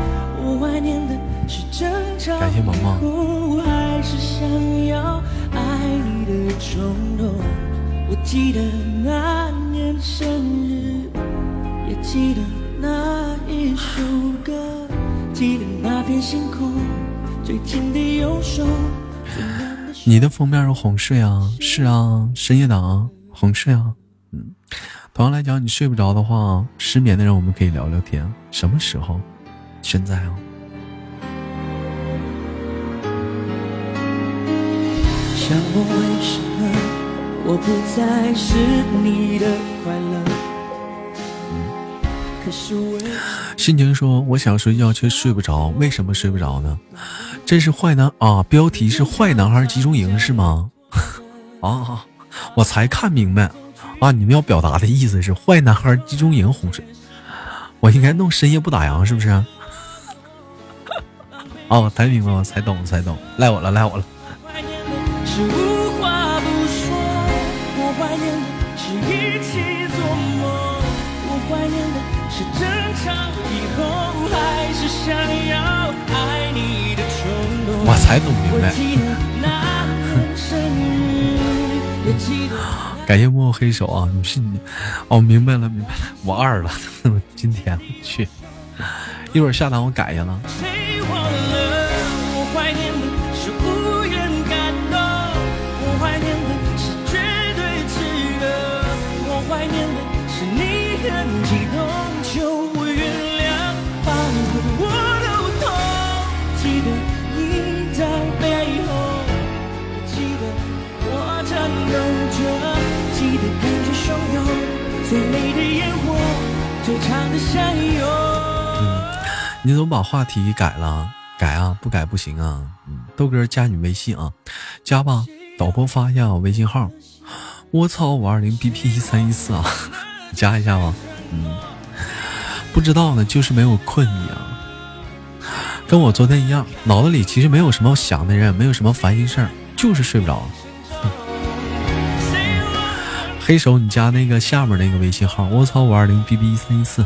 我怀念的是争吵感谢萌萌还是想要爱你的冲动。我记得那年生日，也记得那一首歌，记得那片星空，最紧的右手。的封面是哄睡啊？是啊，深夜党哄睡啊。嗯，同样来讲，你睡不着的话，失眠的人我们可以聊聊天。什么时候？现在啊。想问为什么我不再是你的快乐？可是为心情说：“我想睡觉却睡不着，为什么睡不着呢？这是坏男啊！标题是坏男孩集中营是吗？啊，我才看明白啊！你们要表达的意思是坏男孩集中营洪水，我应该弄深夜不打烊是不是？哦，我才明白，我才懂，才懂，赖我了，赖我了。我才弄明白 感谢幕后黑手啊！你是你哦，明白了，明白了，我二了，今天我去，一会儿下单我改一下。了？你怎么把话题改了？改啊，不改不行啊！嗯，豆哥加你微信啊，加吧。导播发一下我微信号，我操五二零 bp 一三一四啊，加一下吧。嗯，不知道呢，就是没有困意啊，跟我昨天一样，脑子里其实没有什么想的人，没有什么烦心事儿，就是睡不着。黑手，你加那个下面那个微信号，我操五二零 bb 一三一四。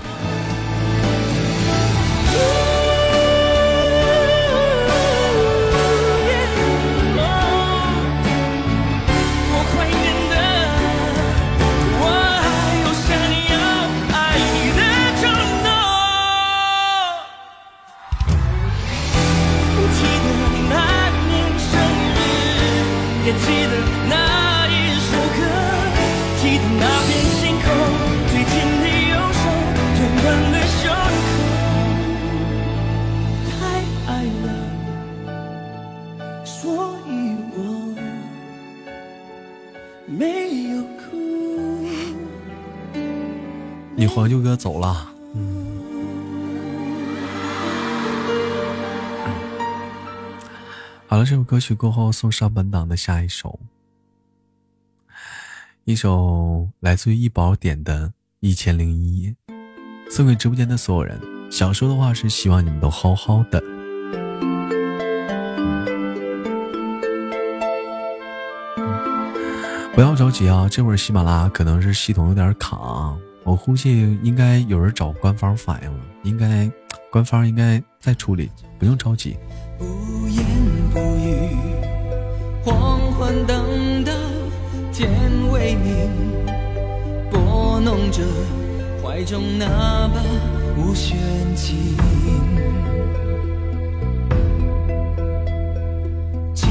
这首歌曲过后，送上本档的下一首，一首来自于一宝点的《一千零一夜》，送给直播间的所有人。想说的话是希望你们都好好的，不要着急啊！这会儿喜马拉雅可能是系统有点卡，我估计应该有人找官方反映了，应该官方应该在处理，不用着急。不言不语，黄昏等到天微明，拨弄着怀中那把无弦琴。寂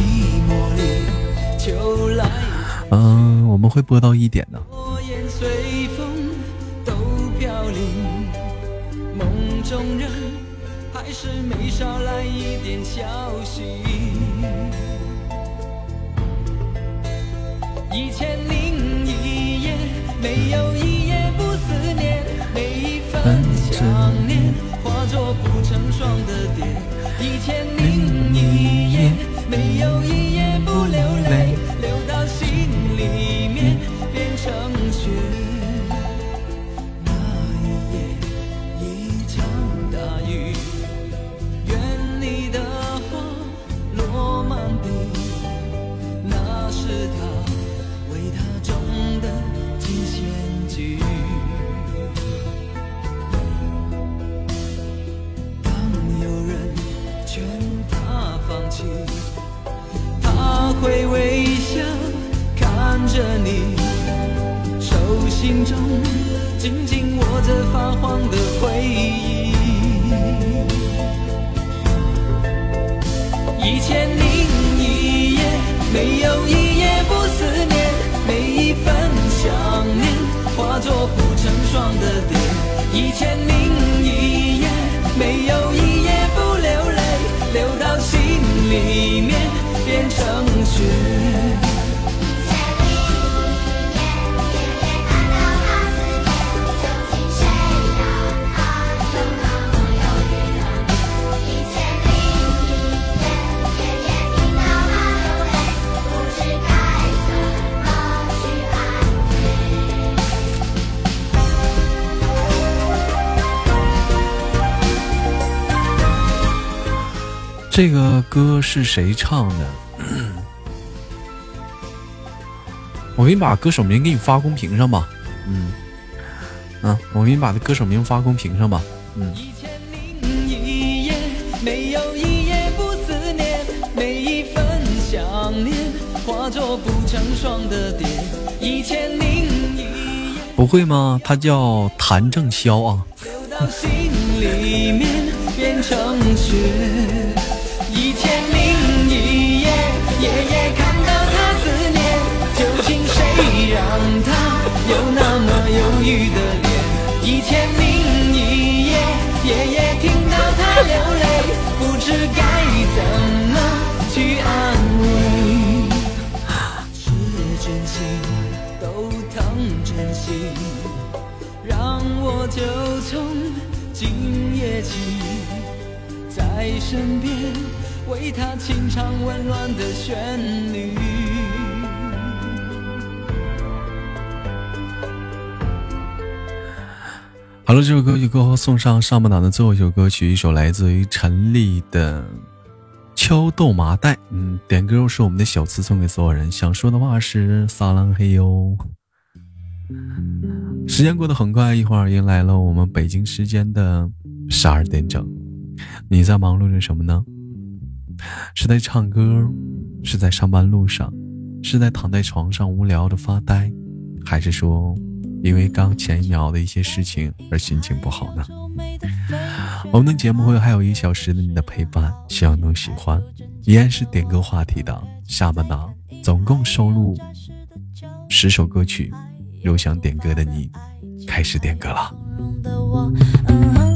寞里，秋来。嗯，我们会播到一点的。火焰随风都飘零，梦中人。还是没捎来一点消息。一千零一夜，没有一夜不思念，每一份想念化作不成双的蝶。一千零一夜，没有一夜不流泪，流到心里面变成他会微笑看着你，手心中紧紧握着发黄的回忆。一千零一夜，没有一夜不思念，每一份想念化作不成双的蝶。一千零变成雪。这个歌是谁唱的？我给你把歌手名给你发公屏上吧。嗯，啊，我给你把这歌手名发公屏上吧。嗯。不会吗？他叫谭正宵啊。一么忧郁的脸？一千零一夜，夜夜听到他流泪，不知该怎么去安慰。是真心都疼真心，让我就从今夜起在身边。为他轻唱温暖的旋律。好了，这首歌曲过后，送上上半档的最后一首歌曲，一首来自于陈粒的《敲豆麻袋》。嗯，点歌是我们的小词送给所有人。想说的话是撒浪嘿哟。时间过得很快，一会儿迎来了我们北京时间的十二点整。你在忙碌着什么呢？是在唱歌，是在上班路上，是在躺在床上无聊的发呆，还是说因为刚前一秒的一些事情而心情不好呢？我们的节目会还有一小时的你的陪伴，希望能喜欢。依然是点歌话题的下半档，总共收录十首歌曲，有想点歌的你，开始点歌了。长路漫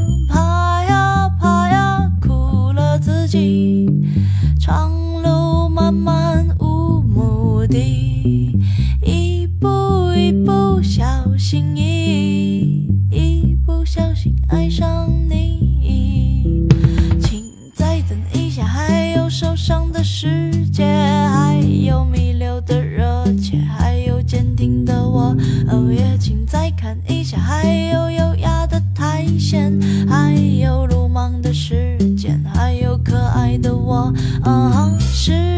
受伤的世界，还有弥留的热切，还有坚定的我。哦，也请再看一下，还有优雅的苔藓，还有鲁莽的时间，还有可爱的我。嗯，是。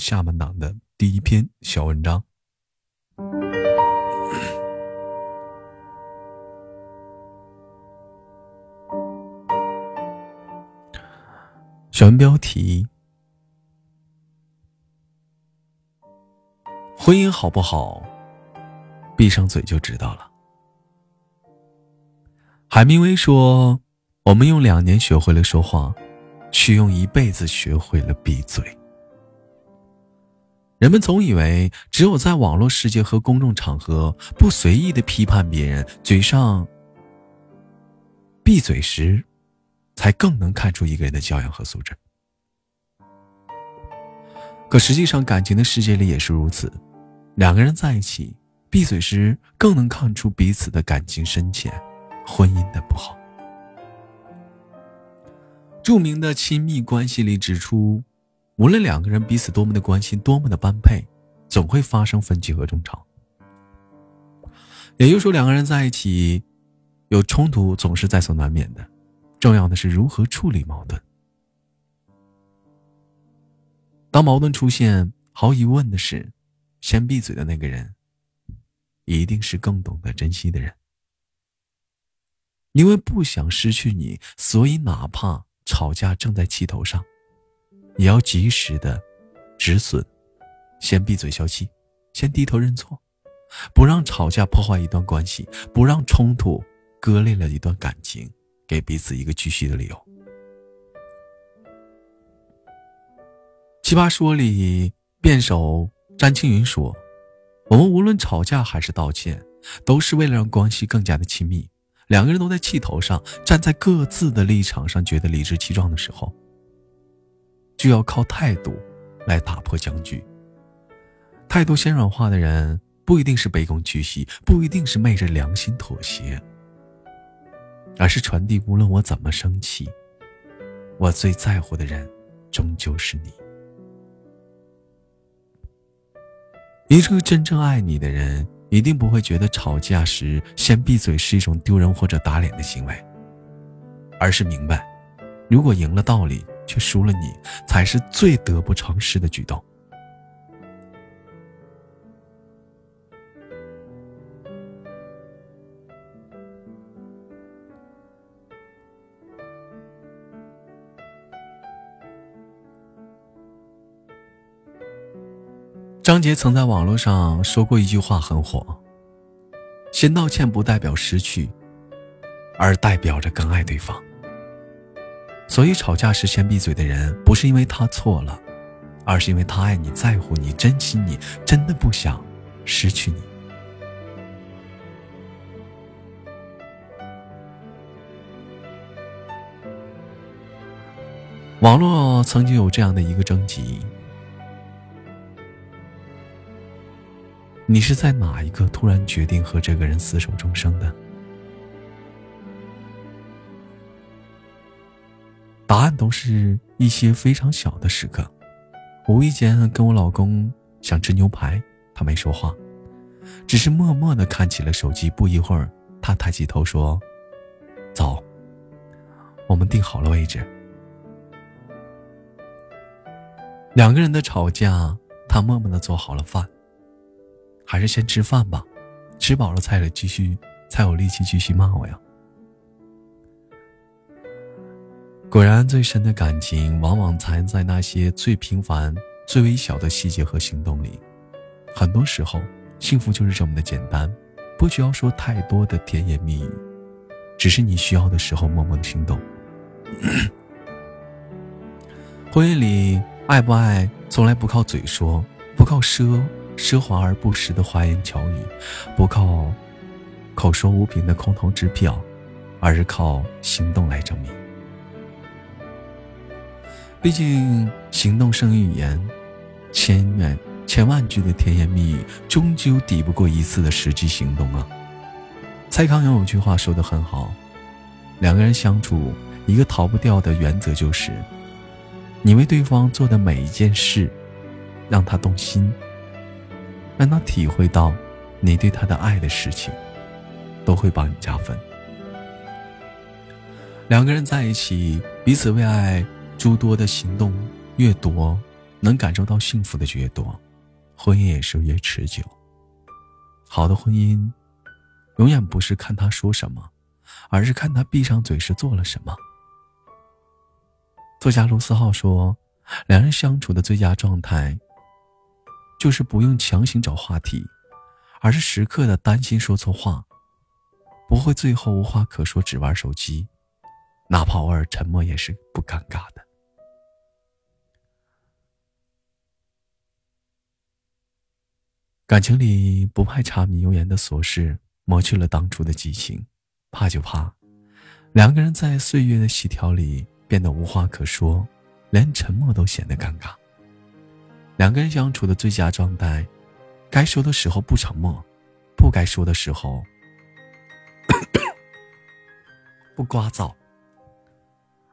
下半档的第一篇小文章。小文标题：婚姻好不好？闭上嘴就知道了。海明威说：“我们用两年学会了说话，却用一辈子学会了闭嘴。”人们总以为只有在网络世界和公众场合不随意的批判别人，嘴上闭嘴时。才更能看出一个人的教养和素质。可实际上，感情的世界里也是如此。两个人在一起闭嘴时，更能看出彼此的感情深浅，婚姻的不好。著名的亲密关系里指出，无论两个人彼此多么的关心，多么的般配，总会发生分歧和争吵。也就是说，两个人在一起有冲突，总是在所难免的。重要的是如何处理矛盾。当矛盾出现，毫无疑问的是，先闭嘴的那个人，一定是更懂得珍惜的人。因为不想失去你，所以哪怕吵架正在气头上，也要及时的止损，先闭嘴消气，先低头认错，不让吵架破坏一段关系，不让冲突割裂了一段感情。给彼此一个继续的理由。奇葩说里，辩手詹青云说：“我们无论吵架还是道歉，都是为了让关系更加的亲密。两个人都在气头上，站在各自的立场上，觉得理直气壮的时候，就要靠态度来打破僵局。态度先软化的人，不一定是卑躬屈膝，不一定是昧着良心妥协。”而是传递，无论我怎么生气，我最在乎的人，终究是你。一个真正爱你的人，一定不会觉得吵架时先闭嘴是一种丢人或者打脸的行为，而是明白，如果赢了道理，却输了你，才是最得不偿失的举动。张杰曾在网络上说过一句话很火：“先道歉不代表失去，而代表着更爱对方。”所以吵架时先闭嘴的人，不是因为他错了，而是因为他爱你、在乎你、珍惜你，真的不想失去你。网络曾经有这样的一个征集。你是在哪一刻突然决定和这个人厮守终生的？答案都是一些非常小的时刻。无意间跟我老公想吃牛排，他没说话，只是默默的看起了手机。不一会儿，他抬起头说：“走，我们定好了位置。”两个人的吵架，他默默的做好了饭。还是先吃饭吧，吃饱了才得继续，才有力气继续骂我呀。果然，最深的感情往往藏在那些最平凡、最微小的细节和行动里。很多时候，幸福就是这么的简单，不需要说太多的甜言蜜语，只是你需要的时候默默的行动。婚姻里，爱不爱从来不靠嘴说，不靠奢。奢华而不实的花言巧语，不靠口说无凭的空头支票，而是靠行动来证明。毕竟行动胜于语言，千万千万句的甜言蜜语，终究抵不过一次的实际行动啊！蔡康永有句话说的很好：两个人相处，一个逃不掉的原则就是，你为对方做的每一件事，让他动心。让他体会到你对他的爱的事情，都会帮你加分。两个人在一起，彼此为爱诸多的行动越多，能感受到幸福的就越多，婚姻也是越持久。好的婚姻，永远不是看他说什么，而是看他闭上嘴时做了什么。作家卢思浩说：“两人相处的最佳状态，就是不用强行找话题，而是时刻的担心说错话，不会最后无话可说只玩手机，哪怕偶尔沉默也是不尴尬的。”感情里不怕柴米油盐的琐事磨去了当初的激情，怕就怕两个人在岁月的细条里变得无话可说，连沉默都显得尴尬。两个人相处的最佳状态，该说的时候不沉默，不该说的时候 不聒噪。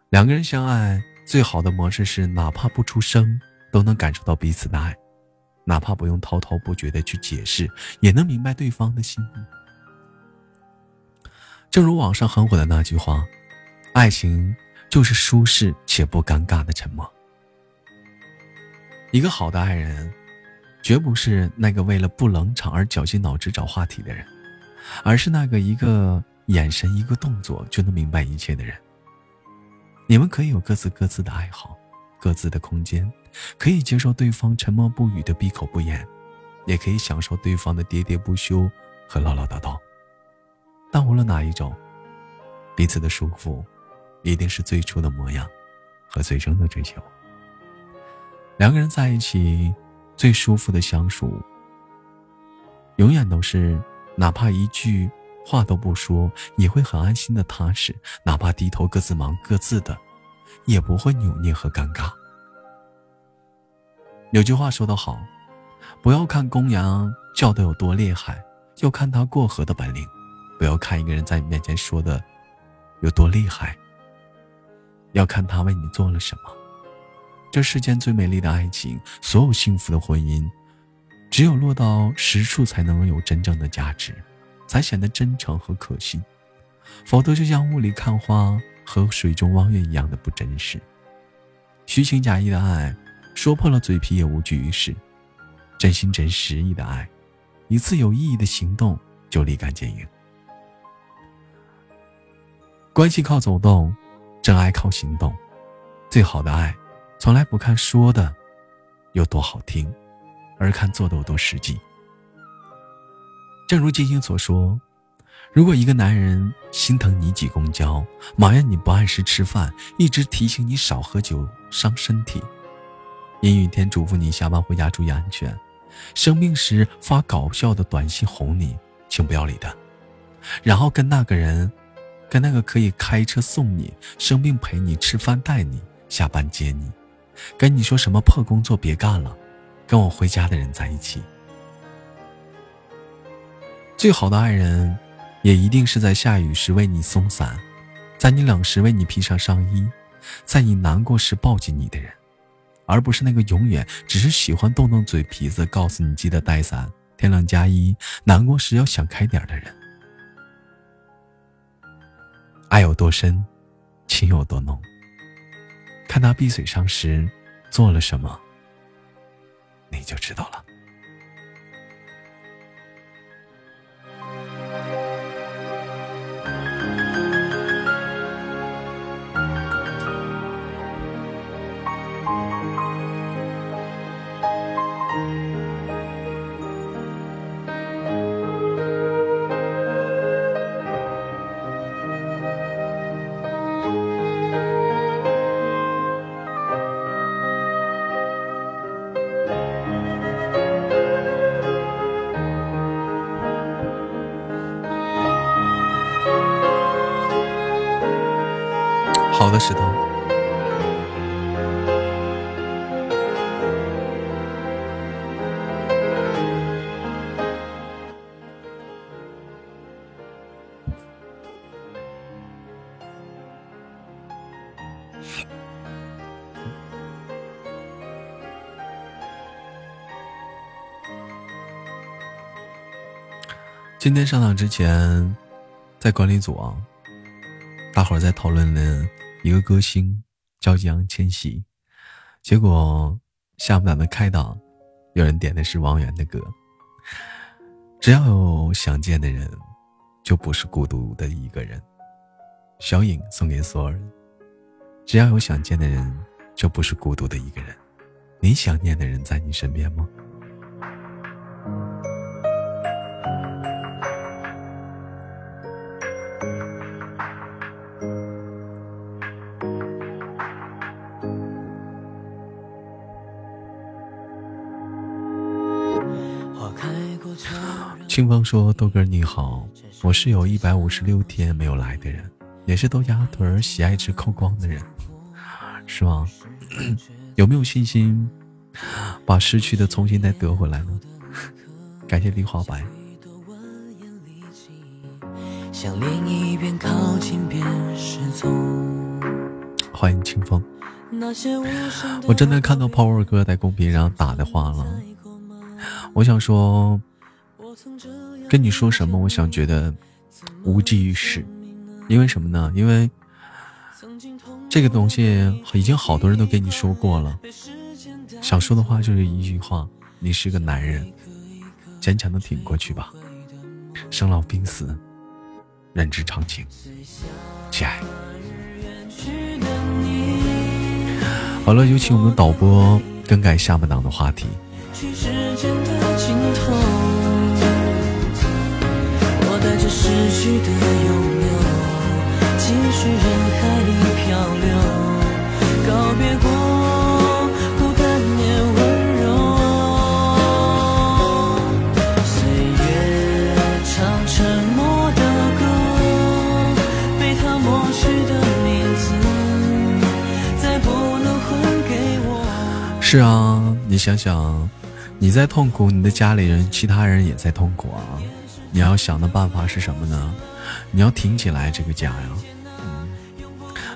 两个人相爱最好的模式是，哪怕不出声，都能感受到彼此的爱。哪怕不用滔滔不绝的去解释，也能明白对方的心意。正如网上很火的那句话：“爱情就是舒适且不尴尬的沉默。”一个好的爱人，绝不是那个为了不冷场而绞尽脑汁找话题的人，而是那个一个眼神、一个动作就能明白一切的人。你们可以有各自各自的爱好，各自的空间。可以接受对方沉默不语的闭口不言，也可以享受对方的喋喋不休和唠唠叨叨。但无论哪一种，彼此的舒服，一定是最初的模样和最终的追求。两个人在一起，最舒服的相处，永远都是哪怕一句话都不说，也会很安心的踏实；哪怕低头各自忙各自的，也不会扭捏和尴尬。有句话说得好，不要看公羊叫的有多厉害，要看他过河的本领；不要看一个人在你面前说的有多厉害，要看他为你做了什么。这世间最美丽的爱情，所有幸福的婚姻，只有落到实处，才能有真正的价值，才显得真诚和可信。否则，就像雾里看花和水中望月一样的不真实。虚情假意的爱。说破了嘴皮也无济于事，真心真实意的爱，一次有意义的行动就立竿见影。关系靠走动，真爱靠行动。最好的爱，从来不看说的有多好听，而看做的有多实际。正如金星所说，如果一个男人心疼你挤公交，埋怨你不按时吃饭，一直提醒你少喝酒伤身体。阴雨天嘱咐你下班回家注意安全，生病时发搞笑的短信哄你，请不要理他。然后跟那个人，跟那个可以开车送你、生病陪你吃饭、带你下班接你，跟你说什么破工作别干了，跟我回家的人在一起。最好的爱人，也一定是在下雨时为你送伞，在你冷时为你披上上衣，在你难过时抱紧你的人。而不是那个永远只是喜欢动动嘴皮子，告诉你记得带伞，天冷加衣，难过时要想开点的人。爱有多深，情有多浓，看他闭嘴伤时做了什么，你就知道了。今天上场之前，在管理组啊，大伙儿在讨论了。一个歌星叫易烊千玺，结果下不档的开档，有人点的是王源的歌。只要有想见的人，就不是孤独的一个人。小影送给所有人：只要有想见的人，就不是孤独的一个人。你想念的人在你身边吗？清风说：“豆哥你好，我是有一百五十六天没有来的人，也是豆芽腿喜爱值扣光的人，是吗？有没有信心把失去的重新再得回来呢？感谢梨花白。欢迎清风。我真的看到 Power 哥在公屏上打的话了，我想说。”跟你说什么？我想觉得无济于事，因为什么呢？因为这个东西已经好多人都跟你说过了。想说的话就是一句话：你是个男人，坚强的挺过去吧。生老病死，人之常情。亲爱。好了，有请我们的导播更改下半档的话题。失去的拥有，继续人海里漂流，告别过孤单也温柔。岁月唱沉默的歌，被他抹去的名字，再不能还给我。是啊，你想想，你在痛苦，你的家里人、其他人也在痛苦啊。你要想的办法是什么呢？你要挺起来这个家呀，嗯，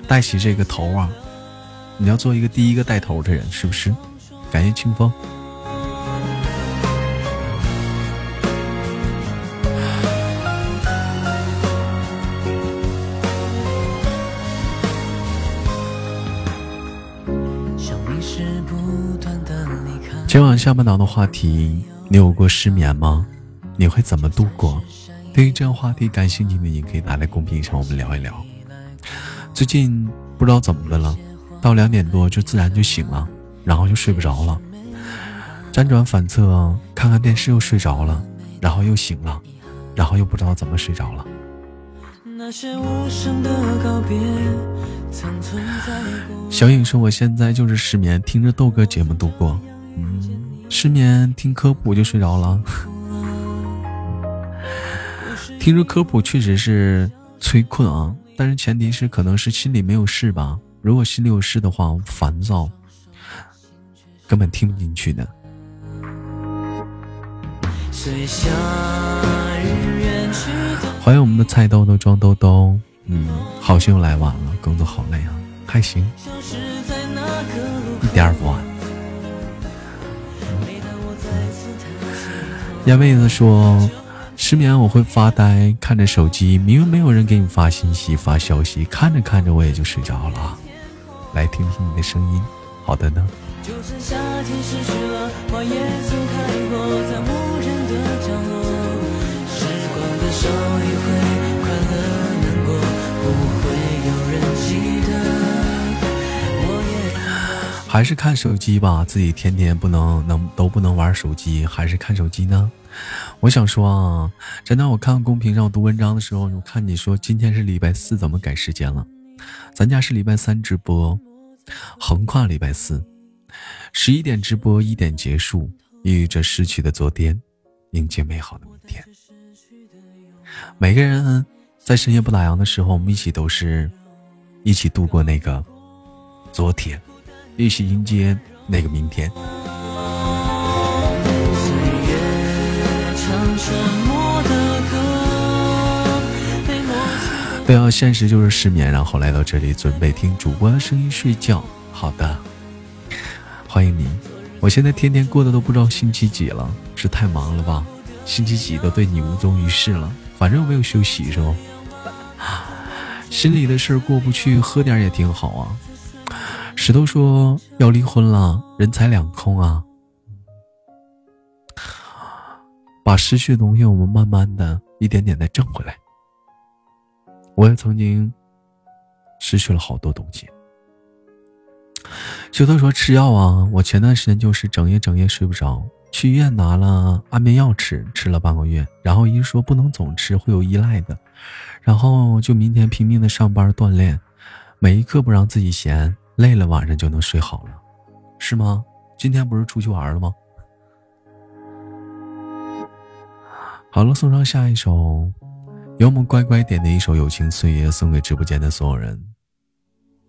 带起这个头啊！你要做一个第一个带头的人，是不是？感谢清风。今晚下半档的话题，你有过失眠吗？你会怎么度过？对于这样话题感兴趣的，你可以打在公屏上，我们聊一聊。最近不知道怎么的了，到两点多就自然就醒了，然后就睡不着了，辗转反侧，看看电视又睡着了，然后又醒了，然后又不知道怎么睡着了。小影说：“我现在就是失眠，听着豆哥节目度过。失眠听科普就睡着了。”听着科普确实是催困啊，但是前提是可能是心里没有事吧。如果心里有事的话，烦躁，根本听不进去的。欢迎我们的菜豆豆装兜兜，嗯，好兄来晚了，工作好累啊，还行，一点儿不晚。亚妹子说。失眠我会发呆，看着手机，明明没有人给你发信息、发消息，看着看着我也就睡着了。来听听你的声音，好的呢。还是看手机吧，自己天天不能能都不能玩手机，还是看手机呢。我想说啊，真的，我看公屏上读文章的时候，我看你说今天是礼拜四，怎么改时间了？咱家是礼拜三直播，横跨礼拜四，十一点直播，一点结束，意味着失去的昨天，迎接美好的明天。每个人在深夜不打烊的时候，我们一起都是一起度过那个昨天，一起迎接那个明天。对啊，现实就是失眠，然后来到这里准备听主播的声音睡觉。好的，欢迎你。我现在天天过得都不知道星期几了，是太忙了吧？星期几都对你无踪于世了，反正没有休息是吧？心里的事过不去，喝点也挺好啊。石头说要离婚了，人财两空啊。把失去的东西，我们慢慢的一点点的挣回来。我也曾经失去了好多东西。石头说吃药啊，我前段时间就是整夜整夜睡不着，去医院拿了安眠药吃，吃了半个月，然后医生说不能总吃，会有依赖的，然后就明天拼命的上班锻炼，每一刻不让自己闲。累了，晚上就能睡好了，是吗？今天不是出去玩了吗？好了，送上下一首，由我们乖乖点的一首《友情岁月》，送给直播间的所有人。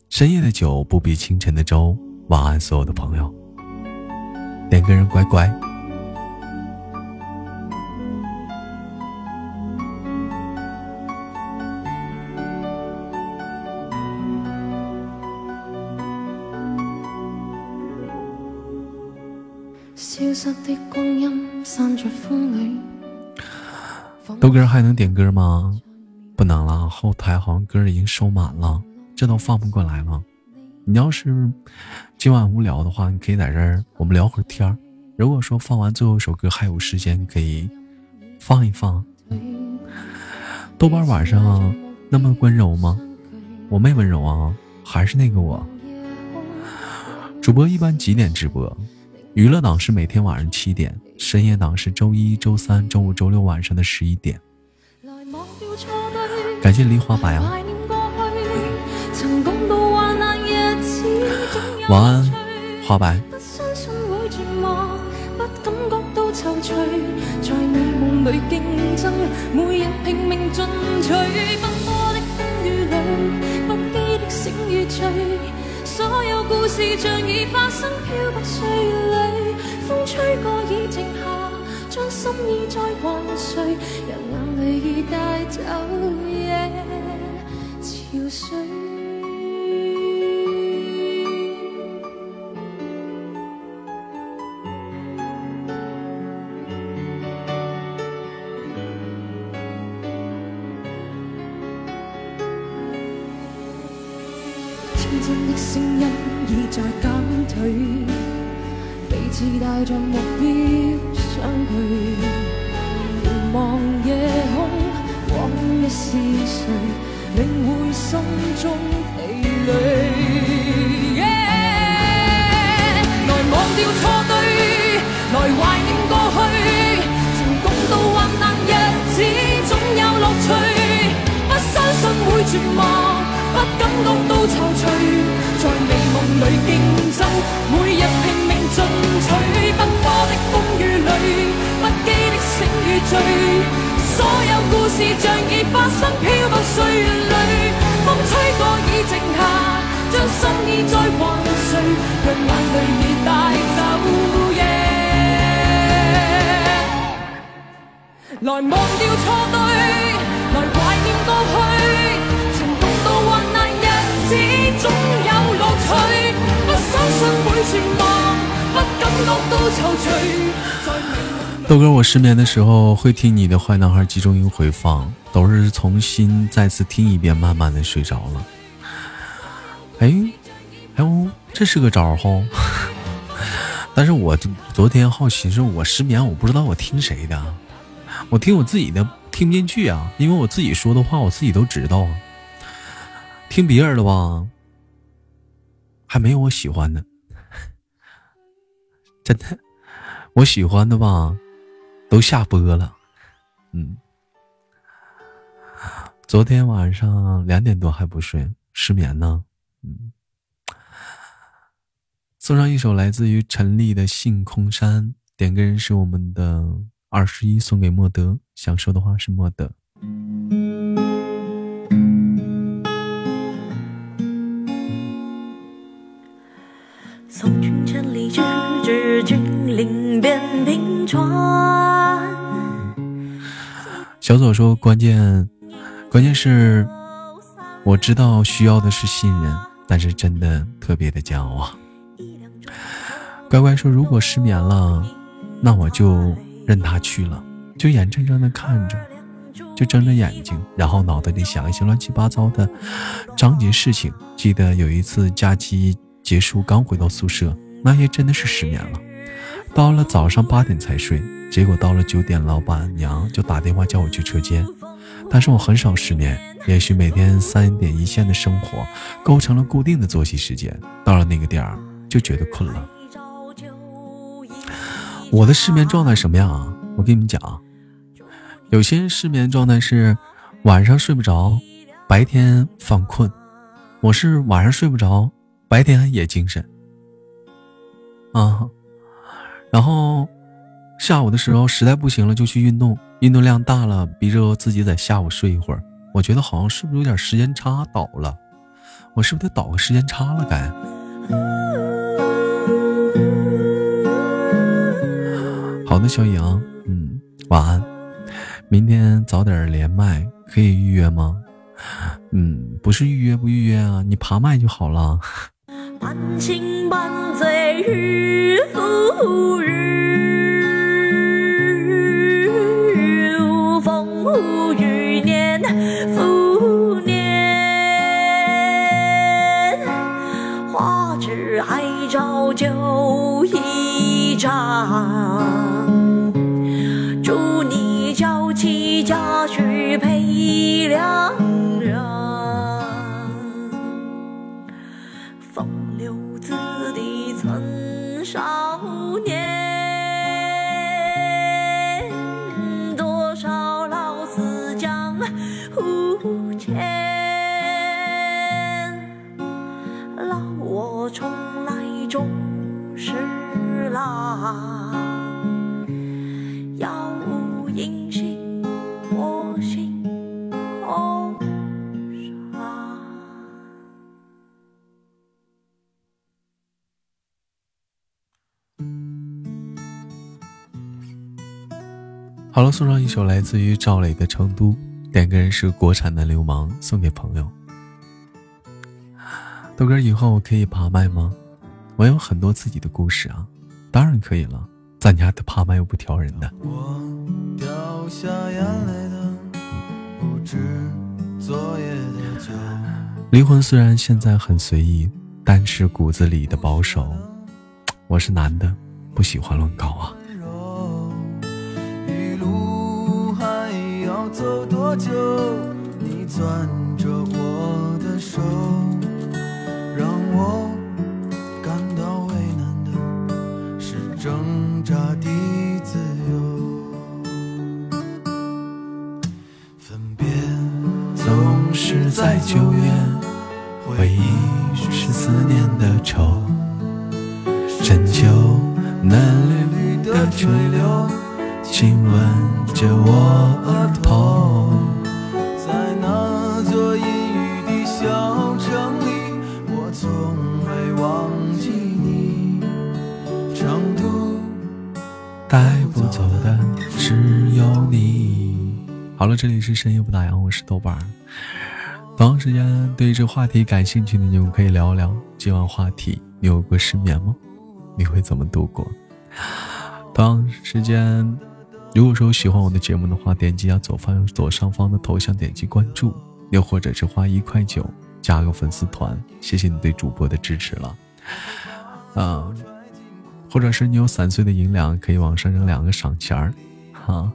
深夜的酒不比清晨的粥，晚安，所有的朋友。两个人乖乖。消失的光阴散在风里豆哥还能点歌吗？不能了，后台好像歌已经收满了，这都放不过来了。你要是今晚无聊的话，你可以在这儿我们聊会儿天儿。如果说放完最后一首歌还有时间，可以放一放。豆瓣晚上那么温柔吗？我没温柔啊，还是那个我。主播一般几点直播？娱乐档是每天晚上七点，深夜档是周一、周三、周五、周六晚上的十一点。感谢梨花白啊！晚安，花白。所故事像已发生，飘泊岁月里，风吹过已静下，将心意再还谁？让眼泪已带走夜潮水。像目标相距，回望夜空，往日是谁领会心中疲累？来忘掉错对，来怀念过去，曾共度患难日子，总有乐趣。不相信会绝望，不感觉到踌躇，在美梦里竞争，每日拼。风雨里，不羁的醒与醉所有故事像已发生，飘泊岁月里，风吹过已静下，将心意再还谁？让眼泪已带走夜。来忘掉错对，来怀念过去，曾共度患难日子，总有乐趣。不相信会绝望，豆哥，我失眠的时候会听你的《坏男孩》集中营回放，都是重新再次听一遍，慢慢的睡着了。哎，哎呦，这是个招儿哈！但是我昨天好奇是我失眠，我不知道我听谁的，我听我自己的听不进去啊，因为我自己说的话我自己都知道啊。听别人的吧，还没有我喜欢的，真的，我喜欢的吧。都下播了，嗯，昨天晚上两点多还不睡，失眠呢，嗯，送上一首来自于陈粒的《星空山》，点歌人是我们的二十一，送给莫德，想说的话是莫德。小左说：“关键，关键是我知道需要的是信任，但是真的特别的煎熬啊。”乖乖说：“如果失眠了，那我就任他去了，就眼睁睁的看着，就睁着眼睛，然后脑袋里想一些乱七八糟的章节事情。记得有一次假期结束，刚回到宿舍，那夜真的是失眠了。到了早上八点才睡，结果到了九点，老板娘就打电话叫我去车间。但是我很少失眠，也许每天三点一线的生活构成了固定的作息时间，到了那个点儿就觉得困了。我的失眠状态什么样啊？我跟你们讲，有些人失眠状态是晚上睡不着，白天犯困。我是晚上睡不着，白天也精神。啊。然后下午的时候实在不行了就去运动，运动量大了，逼着自己在下午睡一会儿。我觉得好像是不是有点时间差倒了？我是不是得倒个时间差了？该。好的，小颖，嗯，晚安。明天早点连麦，可以预约吗？嗯，不是预约不预约啊，你爬麦就好了。半情半醉日复日，一好了，送上一首来自于赵磊的《成都》，点歌人是国产的流氓，送给朋友。豆哥，以后可以爬麦吗？我有很多自己的故事啊，当然可以了。咱家的爬麦又不挑人的。我掉下眼泪的不止昨夜的酒灵魂虽然现在很随意，但是骨子里的保守。我是男的，不喜欢乱搞啊。多久？你攥着我的手，让我感到为难的是挣扎的自由。分别总是在九月，回忆是思念的愁，深秋嫩绿绿的垂柳，亲吻。着我额头，在那座阴雨的小城里，我从未忘记你。成都带不走的只有你。好了，这里是深夜不打烊，我是豆瓣儿。同样时间，对这话题感兴趣的你们可以聊聊今晚话题：你有过失眠吗？你会怎么度过？同样时间。如果说喜欢我的节目的话，点击一下左方左上方的头像，点击关注，又或者是花一块九加个粉丝团，谢谢你对主播的支持了。啊，或者是你有散碎的银两，可以往上扔两个赏钱儿，哈，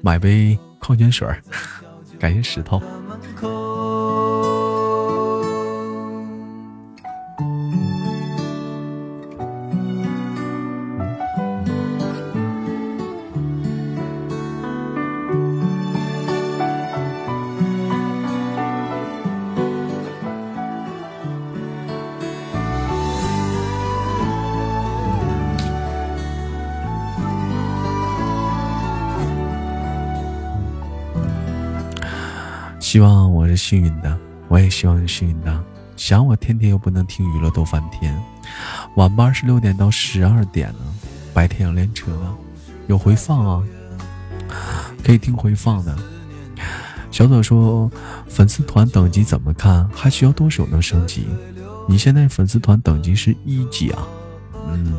买杯矿泉水儿，感谢石头。希望我是幸运的，我也希望是幸运的。想我天天又不能听娱乐逗翻天，晚班是六点到十二点了，白天要练车，有回放啊，可以听回放的。小左说粉丝团等级怎么看？还需要多久能升级？你现在粉丝团等级是一级啊？嗯。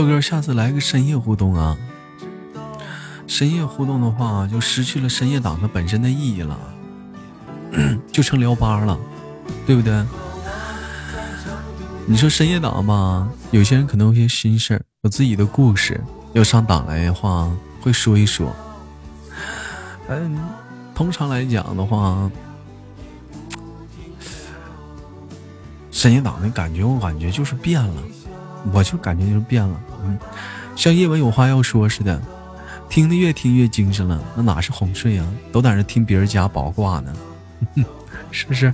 豆哥，下次来个深夜互动啊！深夜互动的话，就失去了深夜党的本身的意义了，就成聊吧了，对不对？你说深夜党吧，有些人可能有些心事儿，有自己的故事，要上档来的话会说一说。嗯，通常来讲的话，深夜党的感觉，我感觉就是变了，我就感觉就是变了。嗯，像叶文有话要说似的，听得越听越精神了，那哪是哄睡啊？都在那听别人家八卦呢，是不是？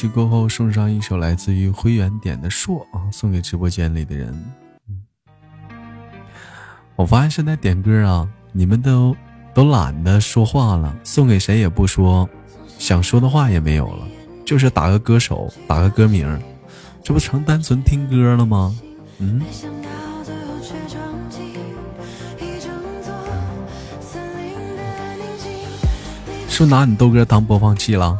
去，过后，送上一首来自于灰原点的《硕》啊，送给直播间里的人。我发现现在点歌啊，你们都都懒得说话了，送给谁也不说，想说的话也没有了，就是打个歌手，打个歌名，这不成单纯听歌了吗？嗯。是不拿你豆哥当播放器了？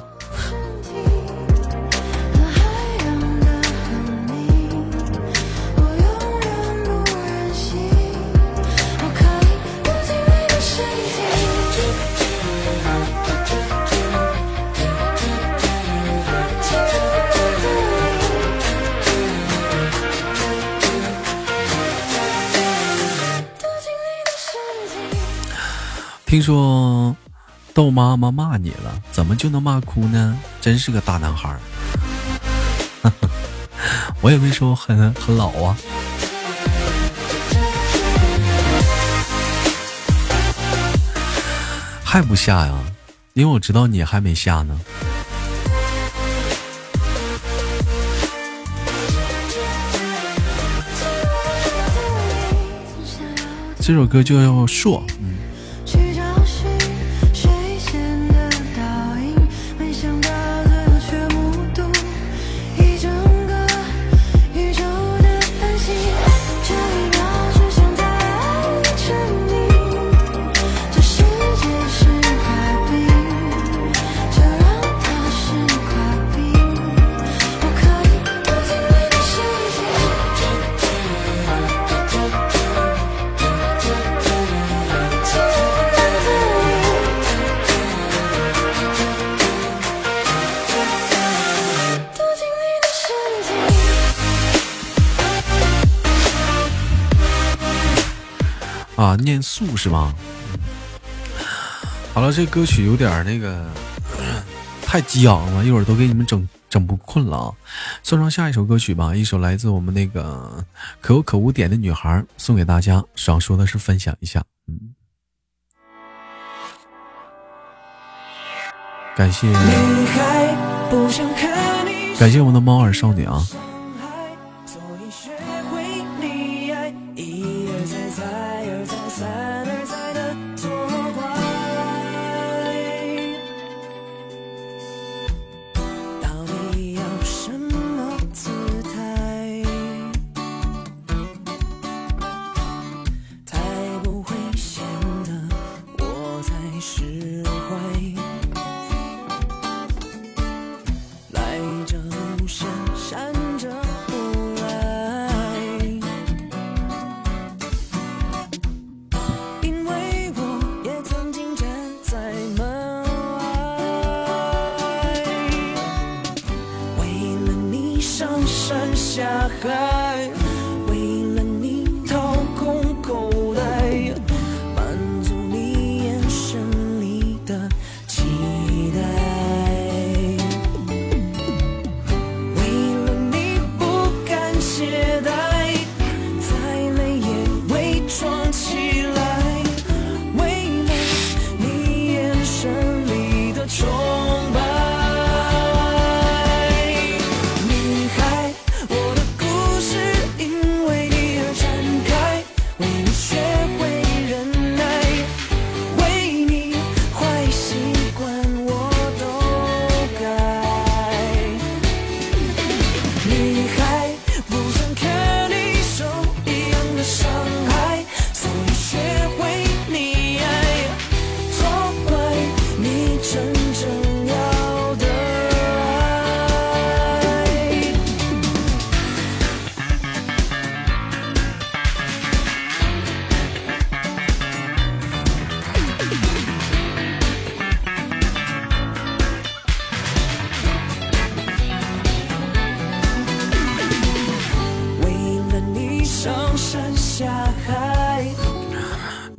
听说豆妈妈骂你了，怎么就能骂哭呢？真是个大男孩。我也没说很很老啊，还不下呀？因为我知道你还没下呢。这首歌叫《硕》。是吗？好了，这歌曲有点那个 太激昂了，一会儿都给你们整整不困了啊！送上下一首歌曲吧，一首来自我们那个可有可无点的女孩送给大家，想说的是分享一下，嗯，感谢感谢我们的猫耳少女啊。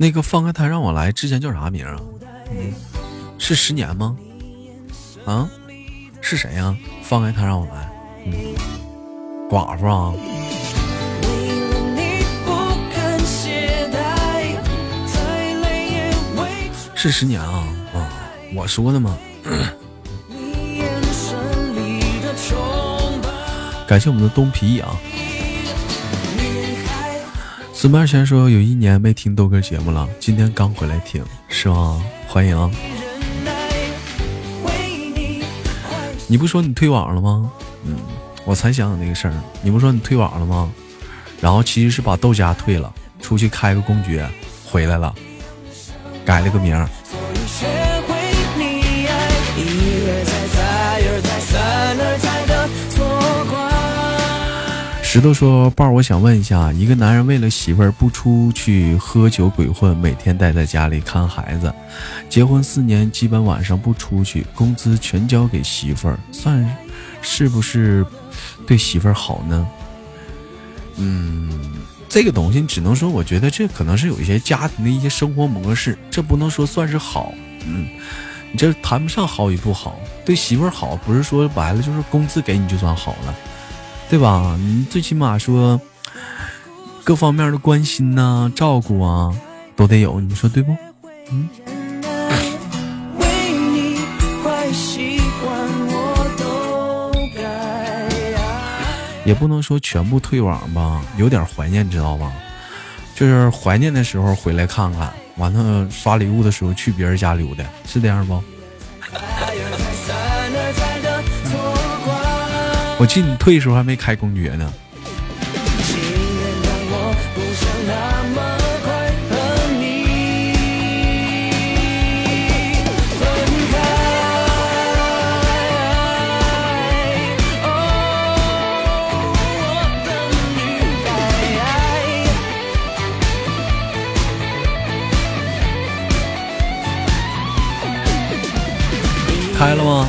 那个放开他让我来之前叫啥名啊？嗯，是十年吗？啊，是谁呀？放开他让我来。嗯，寡妇啊。是十年啊啊！我说的吗？感谢我们的东皮啊。孙半仙说有一年没听豆哥节目了，今天刚回来听，是吗？欢迎。你不说你退网了吗？嗯，我才想起那个事儿。你不说你退网了吗？然后其实是把豆家退了，出去开个公爵，回来了。改了个名儿。石头说：“豹，我想问一下，一个男人为了媳妇儿不出去喝酒鬼混，每天待在家里看孩子，结婚四年基本晚上不出去，工资全交给媳妇儿，算是不是对媳妇儿好呢？”嗯。这个东西只能说，我觉得这可能是有一些家庭的一些生活模式，这不能说算是好，嗯，你这谈不上好与不好。对媳妇儿好，不是说白了就是工资给你就算好了，对吧？你最起码说各方面的关心呐、照顾啊，都得有，你说对不？嗯。也不能说全部退网吧，有点怀念，知道吧？就是怀念的时候回来看看，完了刷礼物的时候去别人家溜达，是这样不？我记得你退的时候还没开公爵呢。开了吗？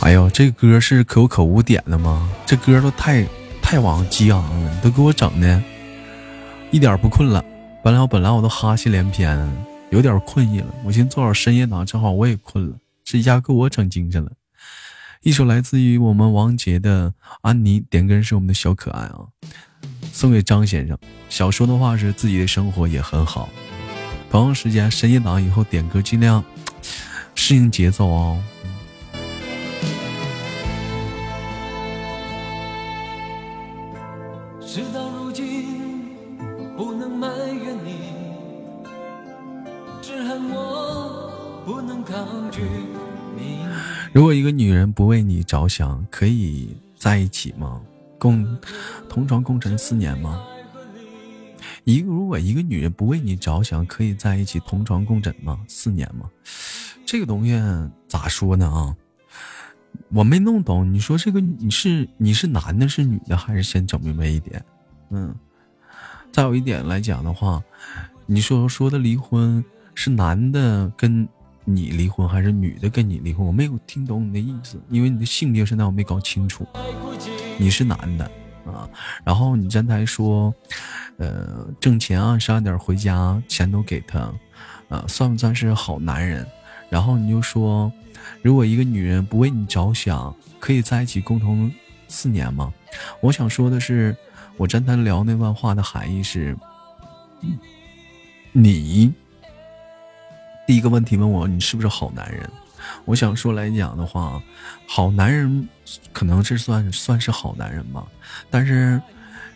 哎呦，这歌是可有可无点的吗？这歌都太太往激昂了，你都给我整的，一点不困了。本来我本来我都哈气连篇，有点困意了。我寻思做会深夜档，正好我也困了，这一下给我整精神了。一首来自于我们王杰的《安妮》，点歌人是我们的小可爱啊，送给张先生。想说的话是自己的生活也很好。同样时间深夜档以后点歌尽量适应节奏哦。如果一个女人不为你着想，可以在一起吗？共同床共枕四年吗？一个如果一个女人不为你着想，可以在一起同床共枕吗？四年吗？这个东西咋说呢啊？我没弄懂。你说这个你是你是男的，是女的，还是先整明白一点？嗯。再有一点来讲的话，你说说的离婚是男的跟。你离婚还是女的跟你离婚？我没有听懂你的意思，因为你的性别现在我没搞清楚。你是男的啊，然后你站台说，呃，挣钱按时按点回家，钱都给他，啊，算不算是好男人？然后你就说，如果一个女人不为你着想，可以在一起共同四年吗？我想说的是，我站台聊那番话的含义是，你。第一个问题问我你是不是好男人？我想说来讲的话，好男人可能是算算是好男人吧。但是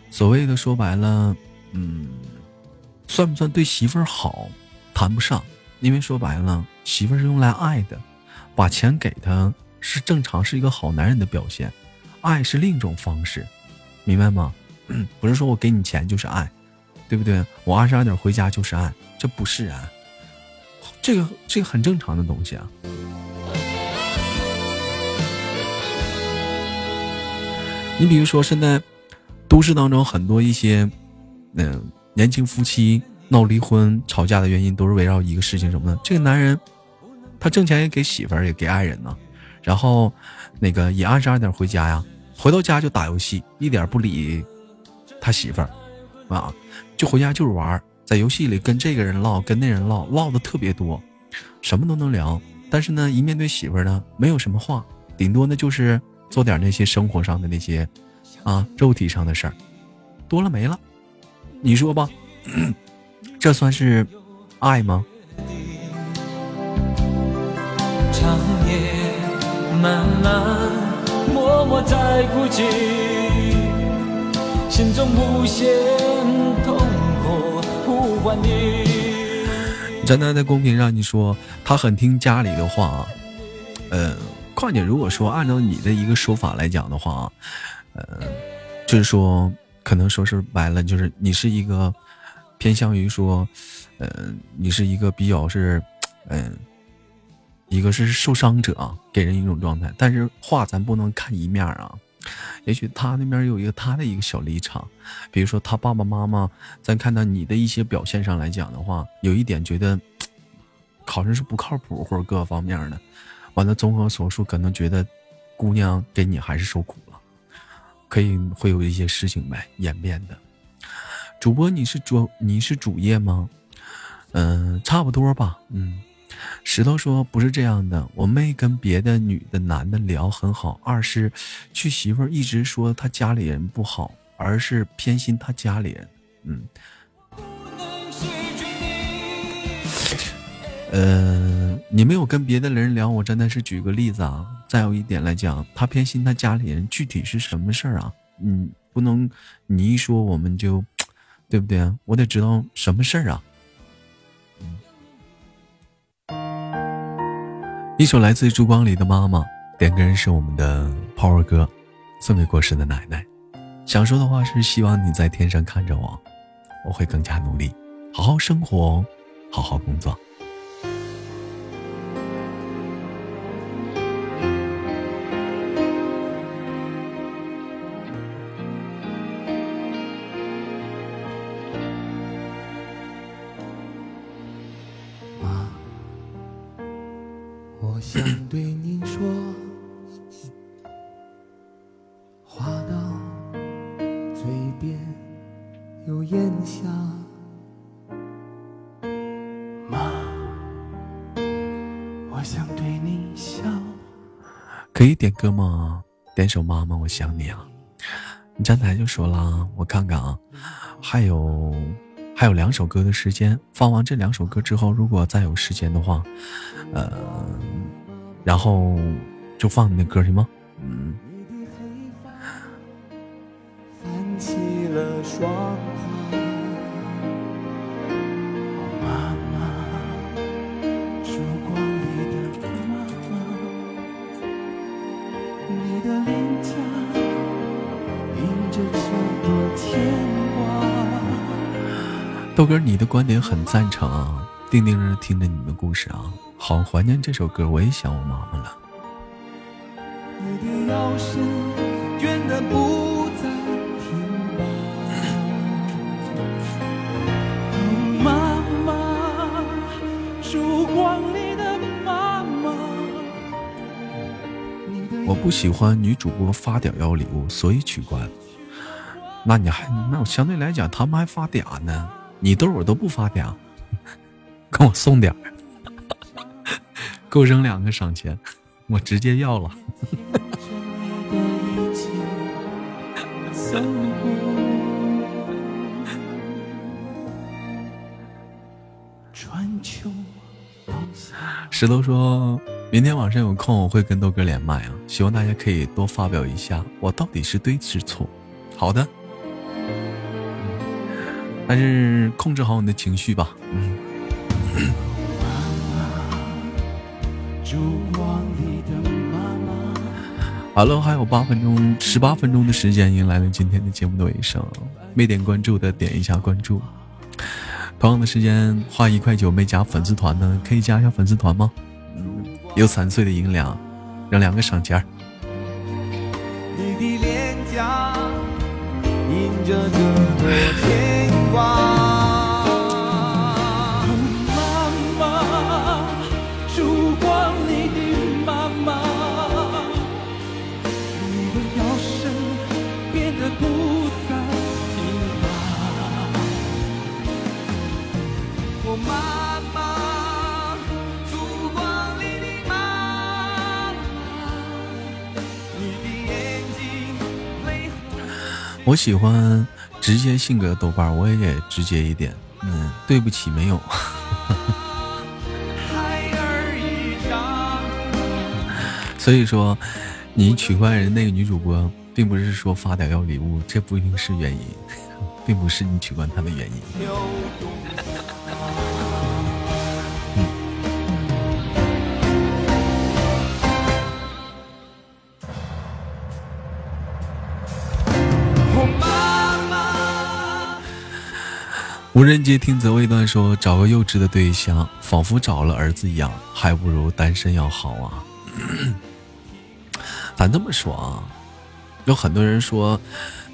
所谓的说白了，嗯，算不算对媳妇儿好，谈不上。因为说白了，媳妇儿是用来爱的，把钱给他是正常，是一个好男人的表现。爱是另一种方式，明白吗？不是说我给你钱就是爱，对不对？我二十二点回家就是爱，这不是啊。这个这个很正常的东西啊。你比如说，现在都市当中很多一些嗯年轻夫妻闹离婚、吵架的原因，都是围绕一个事情什么呢？这个男人他挣钱也给媳妇儿，也给爱人呢，然后那个也按时按点回家呀，回到家就打游戏，一点不理他媳妇儿啊，就回家就是玩，在游戏里跟这个人唠，跟那人唠，唠的特别多，什么都能聊。但是呢，一面对媳妇儿呢，没有什么话，顶多呢就是做点那些生活上的那些啊肉体上的事儿，多了没了。你说吧，这算是爱吗？长夜漫漫，默默在哭泣，心中无限痛苦呼唤你。站在在公屏上，你说他很听家里的话，呃，况且如果说按照你的一个说法来讲的话，呃，就是说可能说是白了，就是你是一个偏向于说，呃，你是一个比较是，嗯、一个是受伤者啊，给人一种状态，但是话咱不能看一面啊。也许他那边有一个他的一个小立场，比如说他爸爸妈妈，咱看到你的一些表现上来讲的话，有一点觉得好像是不靠谱或者各方面的，完了综合所述，可能觉得姑娘给你还是受苦了，可以会有一些事情呗演变的。主播你是主你是主业吗？嗯、差不多吧，嗯。石头说：“不是这样的，我没跟别的女的、男的聊很好。二是，去媳妇一直说他家里人不好，而是偏心他家里人。嗯，呃，你没有跟别的人聊，我真的是举个例子啊。再有一点来讲，他偏心他家里人，具体是什么事儿啊？嗯，不能你一说我们就，对不对啊？我得知道什么事儿啊。”一首来自烛光里的妈妈，点歌人是我们的 Power 哥，送给过世的奶奶。想说的话是希望你在天上看着我，我会更加努力，好好生活，好好工作。可以点歌吗？点首《妈妈我想你》啊！你站台就说了，我看看啊，还有还有两首歌的时间。放完这两首歌之后，如果再有时间的话，呃，然后就放你的歌行吗？嗯，起了霜豆哥，你的观点很赞成啊，定定着听着你的故事啊，好怀念这首歌，我也想我妈妈了。你的腰身倦得不再挺拔。哦，妈妈，烛光里的妈妈。我不喜欢女主播发嗲要礼物，所以取关。那你还那我相对来讲，他们还发嗲呢，你豆我都不发嗲，给我送点儿，给我扔两个赏钱，我直接要了。石头说，明天晚上有空我会跟豆哥连麦啊，希望大家可以多发表一下，我到底是对是错。好的，但是控制好你的情绪吧。嗯。好了，还有八分钟，十八分钟的时间，迎来了今天的节目的尾声。没点关注的点一下关注。同样的时间，花一块九没加粉丝团的，可以加一下粉丝团吗？嗯，有三岁的银两，让两个赏钱儿。你的脸颊印着这妈妈，烛光里的妈妈，你的腰身变得不再挺拔。我妈。我喜欢直接性格豆瓣，我也直接一点。嗯，对不起，没有。所以说，你取关人那个女主播，并不是说发点要礼物，这不一定是原因，并不是你取关她的原因。无人接听则未断说：“找个幼稚的对象，仿佛找了儿子一样，还不如单身要好啊。”咱这么说啊，有很多人说，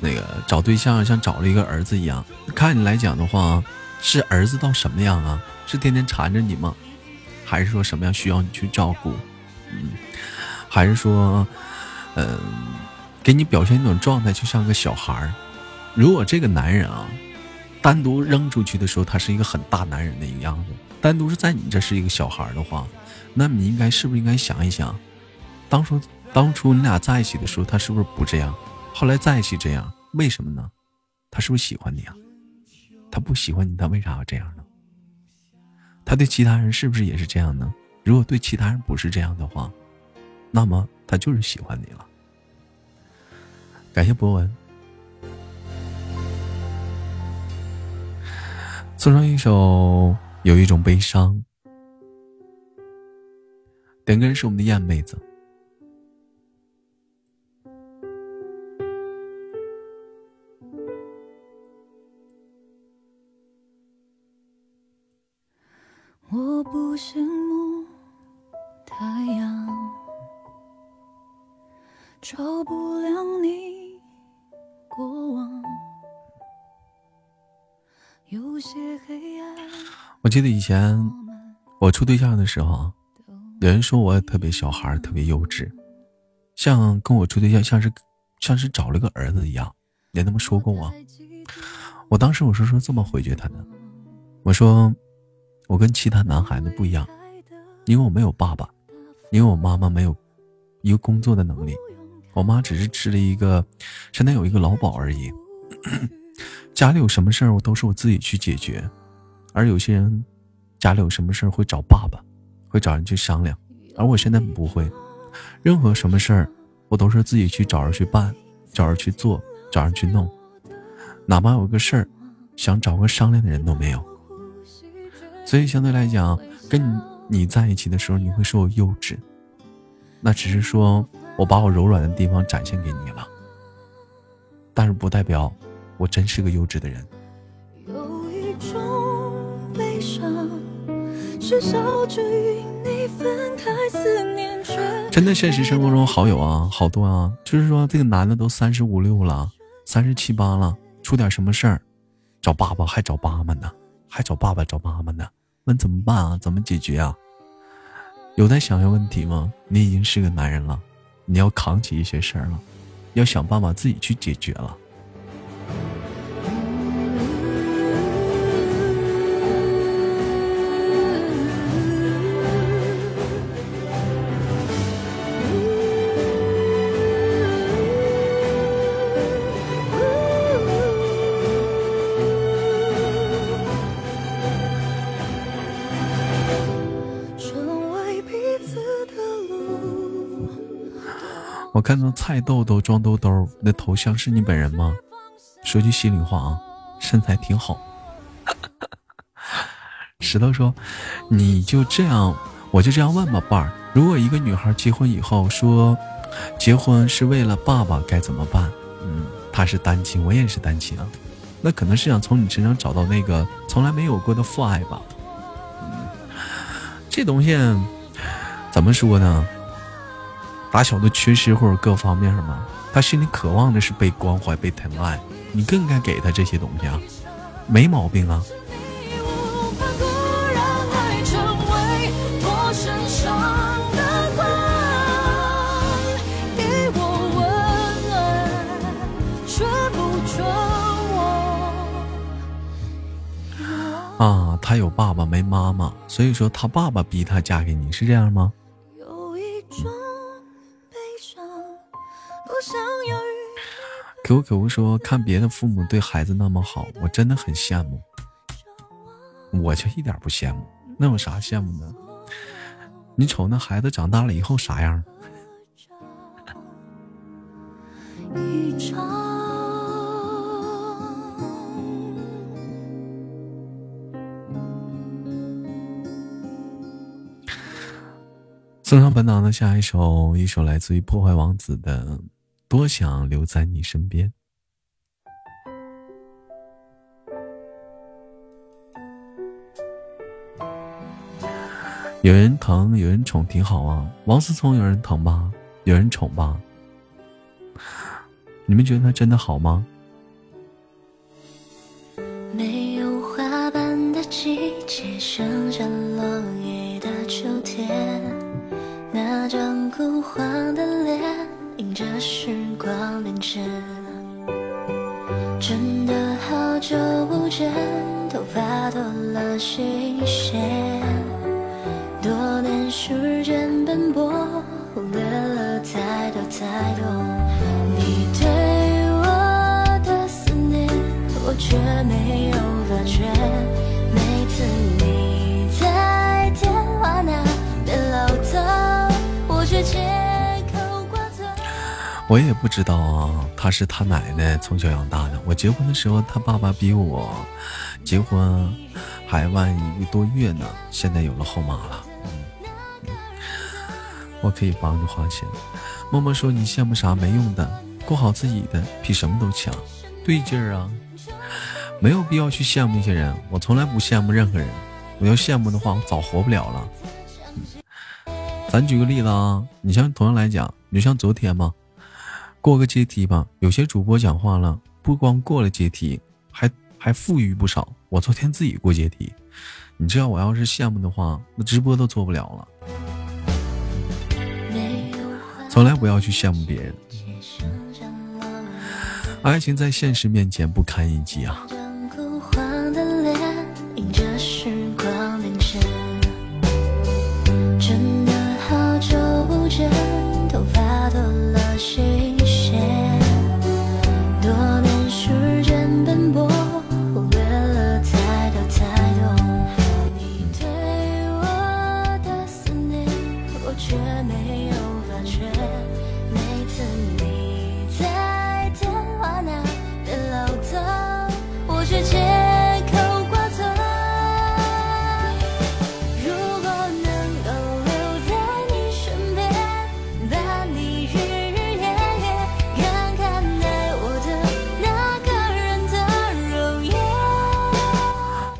那个找对象像找了一个儿子一样。看你来讲的话，是儿子到什么样啊？是天天缠着你吗？还是说什么样需要你去照顾？嗯，还是说，嗯，给你表现一种状态，就像个小孩儿。如果这个男人啊。单独扔出去的时候，他是一个很大男人的一个样子；单独是在你这是一个小孩的话，那你应该是不是应该想一想，当初当初你俩在一起的时候，他是不是不这样？后来在一起这样，为什么呢？他是不是喜欢你啊？他不喜欢你，他为啥要这样呢？他对其他人是不是也是这样呢？如果对其他人不是这样的话，那么他就是喜欢你了。感谢博文。送上一首有一种悲伤，点歌人是我们的燕妹子。记得以前我处对象的时候，有人说我也特别小孩，特别幼稚，像跟我处对象像是像是找了个儿子一样，也那么说过我。我当时我是说这么回绝他的，我说我跟其他男孩子不一样，因为我没有爸爸，因为我妈妈没有一个工作的能力，我妈只是吃了一个，现在有一个劳保而已。家里有什么事儿，我都是我自己去解决，而有些人家里有什么事儿会找爸爸，会找人去商量，而我现在不会，任何什么事儿我都是自己去找人去办，找人去做，找人去弄，哪怕有个事儿想找个商量的人都没有。所以相对来讲，跟你在一起的时候，你会说我幼稚，那只是说我把我柔软的地方展现给你了，但是不代表。我真是个幼稚的人。真的，现实生活中好友啊，好多啊，就是说这个男的都三十五六了，三十七八了，出点什么事儿，找爸爸还找妈妈呢，还找爸爸找妈妈呢，问怎么办啊？怎么解决啊？有在想要问题吗？你已经是个男人了，你要扛起一些事儿了，要想办法自己去解决了。我看到菜豆豆装兜兜的头像是你本人吗？说句心里话啊，身材挺好。石头说：“你就这样，我就这样问吧，伴儿。如果一个女孩结婚以后说，结婚是为了爸爸，该怎么办？嗯，她是单亲，我也是单亲啊。那可能是想从你身上找到那个从来没有过的父爱吧。嗯，这东西怎么说呢？”打小的缺失或者各方面嘛，他心里渴望的是被关怀、被疼爱，你更该给他这些东西啊，没毛病啊。啊，他有爸爸没妈妈，所以说他爸爸逼他嫁给你，是这样吗？可 可恶说看别的父母对孩子那么好，我真的很羡慕。我就一点不羡慕，那有啥羡慕的？你瞅那孩子长大了以后啥样？送上本档的下一首，一首来自于破坏王子的《多想留在你身边》。有人疼，有人宠，挺好啊。王思聪有人疼吧？有人宠吧？你们觉得他真的好吗？是他奶奶从小养大的。我结婚的时候，他爸爸比我结婚还晚一个多月呢。现在有了后妈了，嗯，我可以帮你花钱。默默说：“你羡慕啥？没用的，过好自己的比什么都强。”对劲儿啊，没有必要去羡慕一些人。我从来不羡慕任何人，我要羡慕的话，我早活不了了。咱举个例子啊，你像同样来讲，你就像昨天嘛，过个阶梯吧。有些主播讲话了，不光过了阶梯，还还富裕不少。我昨天自己过阶梯，你知道我要是羡慕的话，那直播都做不了了。从来不要去羡慕别人，爱情在现实面前不堪一击啊。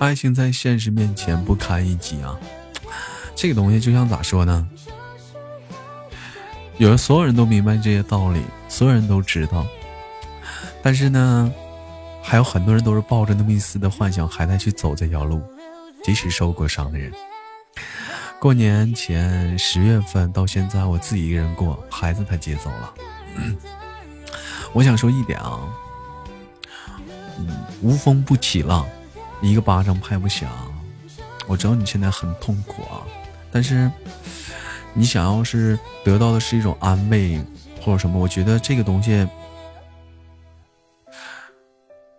爱情在现实面前不堪一击啊！这个东西就像咋说呢？有所有人都明白这些道理，所有人都知道，但是呢，还有很多人都是抱着那么一丝的幻想，还在去走这条路。即使受过伤的人，过年前十月份到现在，我自己一个人过，孩子他接走了。我想说一点啊，无风不起浪。一个巴掌拍不响，我知道你现在很痛苦啊，但是你想要是得到的是一种安慰或者什么，我觉得这个东西，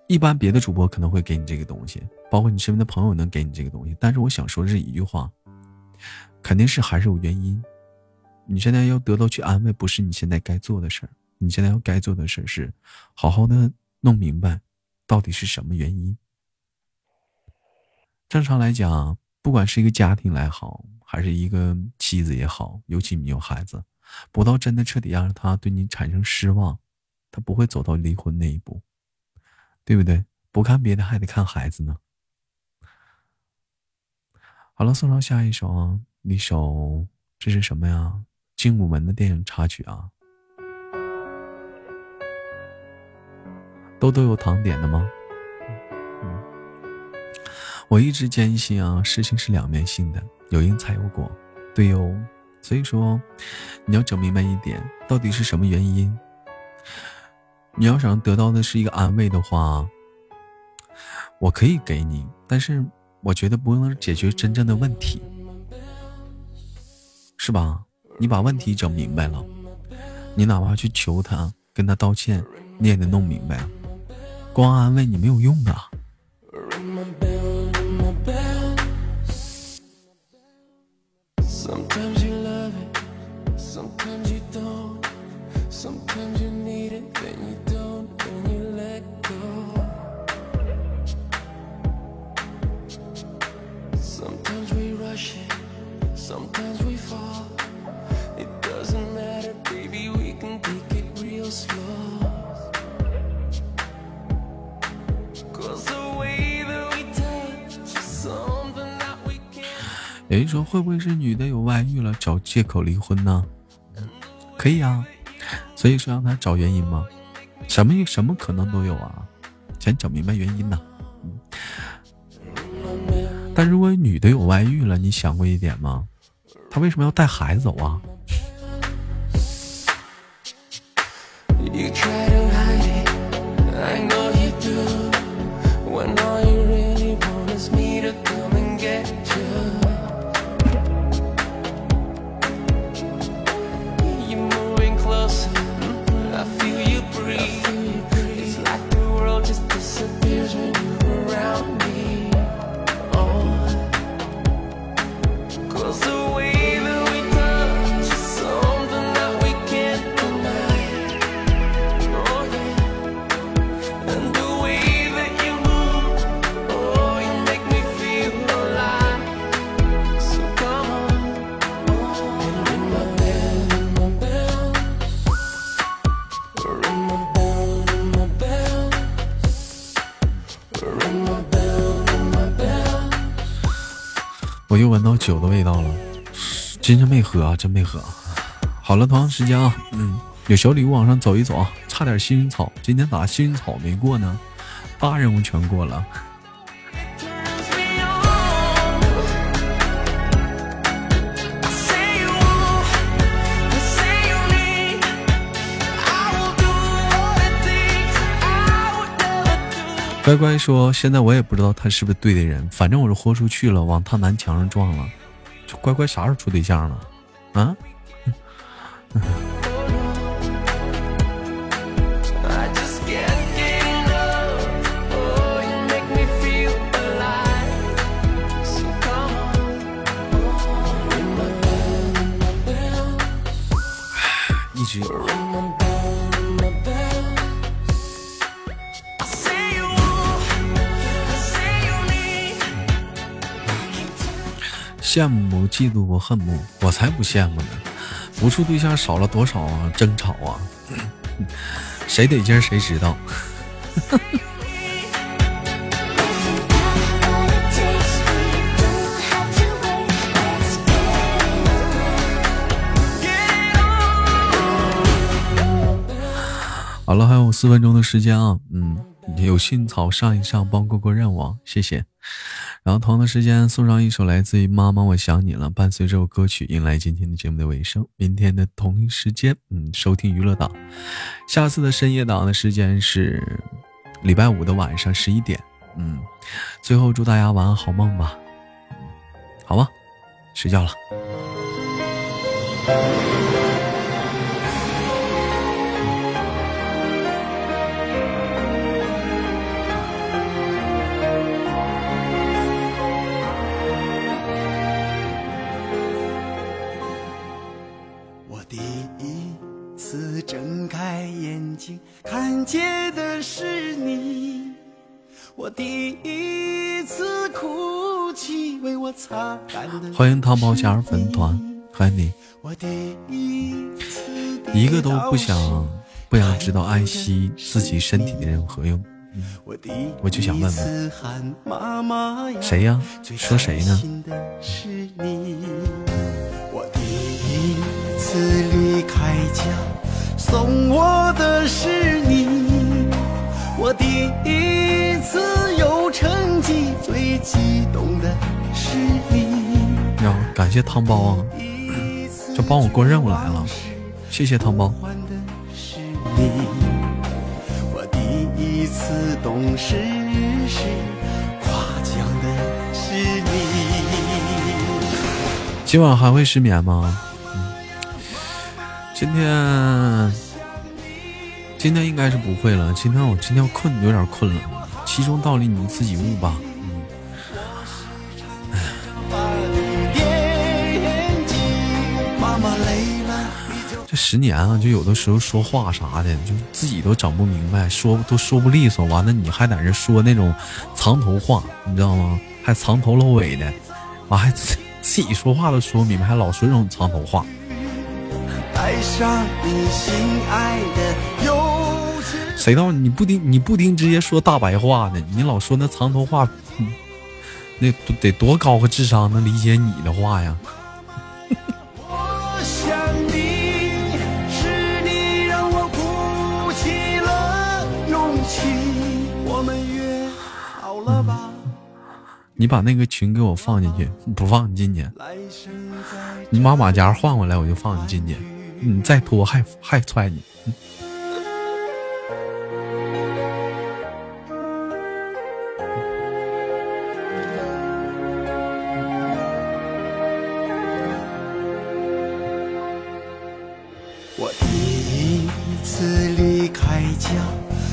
一般别的主播可能会给你这个东西，包括你身边的朋友能给你这个东西，但是我想说的是一句话，肯定是还是有原因。你现在要得到去安慰，不是你现在该做的事儿，你现在要该做的事儿是好好的弄明白到底是什么原因。正常来讲，不管是一个家庭来好，还是一个妻子也好，尤其你有孩子，不到真的彻底让他对你产生失望，他不会走到离婚那一步，对不对？不看别的，还得看孩子呢。好了，送上下一首啊，一首这是什么呀？《精武门》的电影插曲啊。都都有糖点的吗？我一直坚信啊，事情是两面性的，有因才有果，对哟。所以说，你要整明白一点，到底是什么原因。你要想得到的是一个安慰的话，我可以给你，但是我觉得不能解决真正的问题，是吧？你把问题整明白了，你哪怕去求他，跟他道歉，你也得弄明白，光安慰你没有用的。有人说会不会是女的有外遇了，找借口离婚呢？可以啊，所以说让他找原因吗？什么什么可能都有啊，先整明白原因呢。但如果女的有外遇了，你想过一点吗？她为什么要带孩子走啊？今天没喝啊，真没喝。好了，同样时间啊，嗯，有小礼物往上走一走啊，差点幸运草，今天咋幸运草没过呢？大任务全过了。乖乖说：“现在我也不知道他是不是对的人，反正我是豁出去了，往他南墙上撞了。这乖乖啥时候处对象了？啊？”一直有。羡慕、嫉妒、恨慕，我才不羡慕呢！不处对象少了多少啊？争吵啊？谁得劲谁知道？好了，还有四分钟的时间啊！嗯，有幸草上一上，帮过过任务，谢谢。然后同样的时间送上一首来自于妈妈我想你了，伴随这首歌曲迎来今天的节目的尾声。明天的同一时间，嗯，收听娱乐档。下次的深夜档的时间是礼拜五的晚上十一点。嗯，最后祝大家晚安好梦吧。好吧，睡觉了。看见的是你，我第一次哭泣，为我擦干的。欢迎汤包加入粉团，欢迎你。一个都不想不想知道爱惜自己身体的人何用？我就想问问，谁呀？说谁呢？我第一次离开家。送我的是你，我第一次有成绩，最激动的是你。要感谢汤包啊，这帮我过任务来了，谢谢汤包。我第一次懂事时，夸奖的是你。今晚还会失眠吗？今天今天应该是不会了。今天我今天困，有点困了。其中道理你自己悟吧。这十年啊，就有的时候说话啥的，就自己都整不明白，说都说不利索。完了，你还在这说那种藏头话，你知道吗？还藏头露尾的，完还 自己说话都说不明白，还老说这种藏头话。谁道你不听？你不听，直接说大白话呢？你老说那藏头话，那得多高个智商能理解你的话呀？你把那个群给我放进去，不放你进去。你把马甲换过来，我就放你进去。你再脱，还还踹你。我第一次离开家，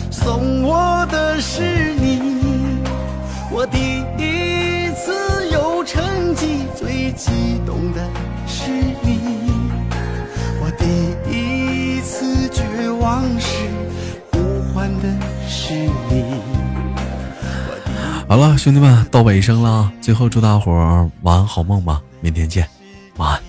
送我的是你。我第一次有成绩，最激动的往事，呼唤的是你。好了，兄弟们，到尾声了，最后祝大伙儿晚安好梦吧，明天见，晚安。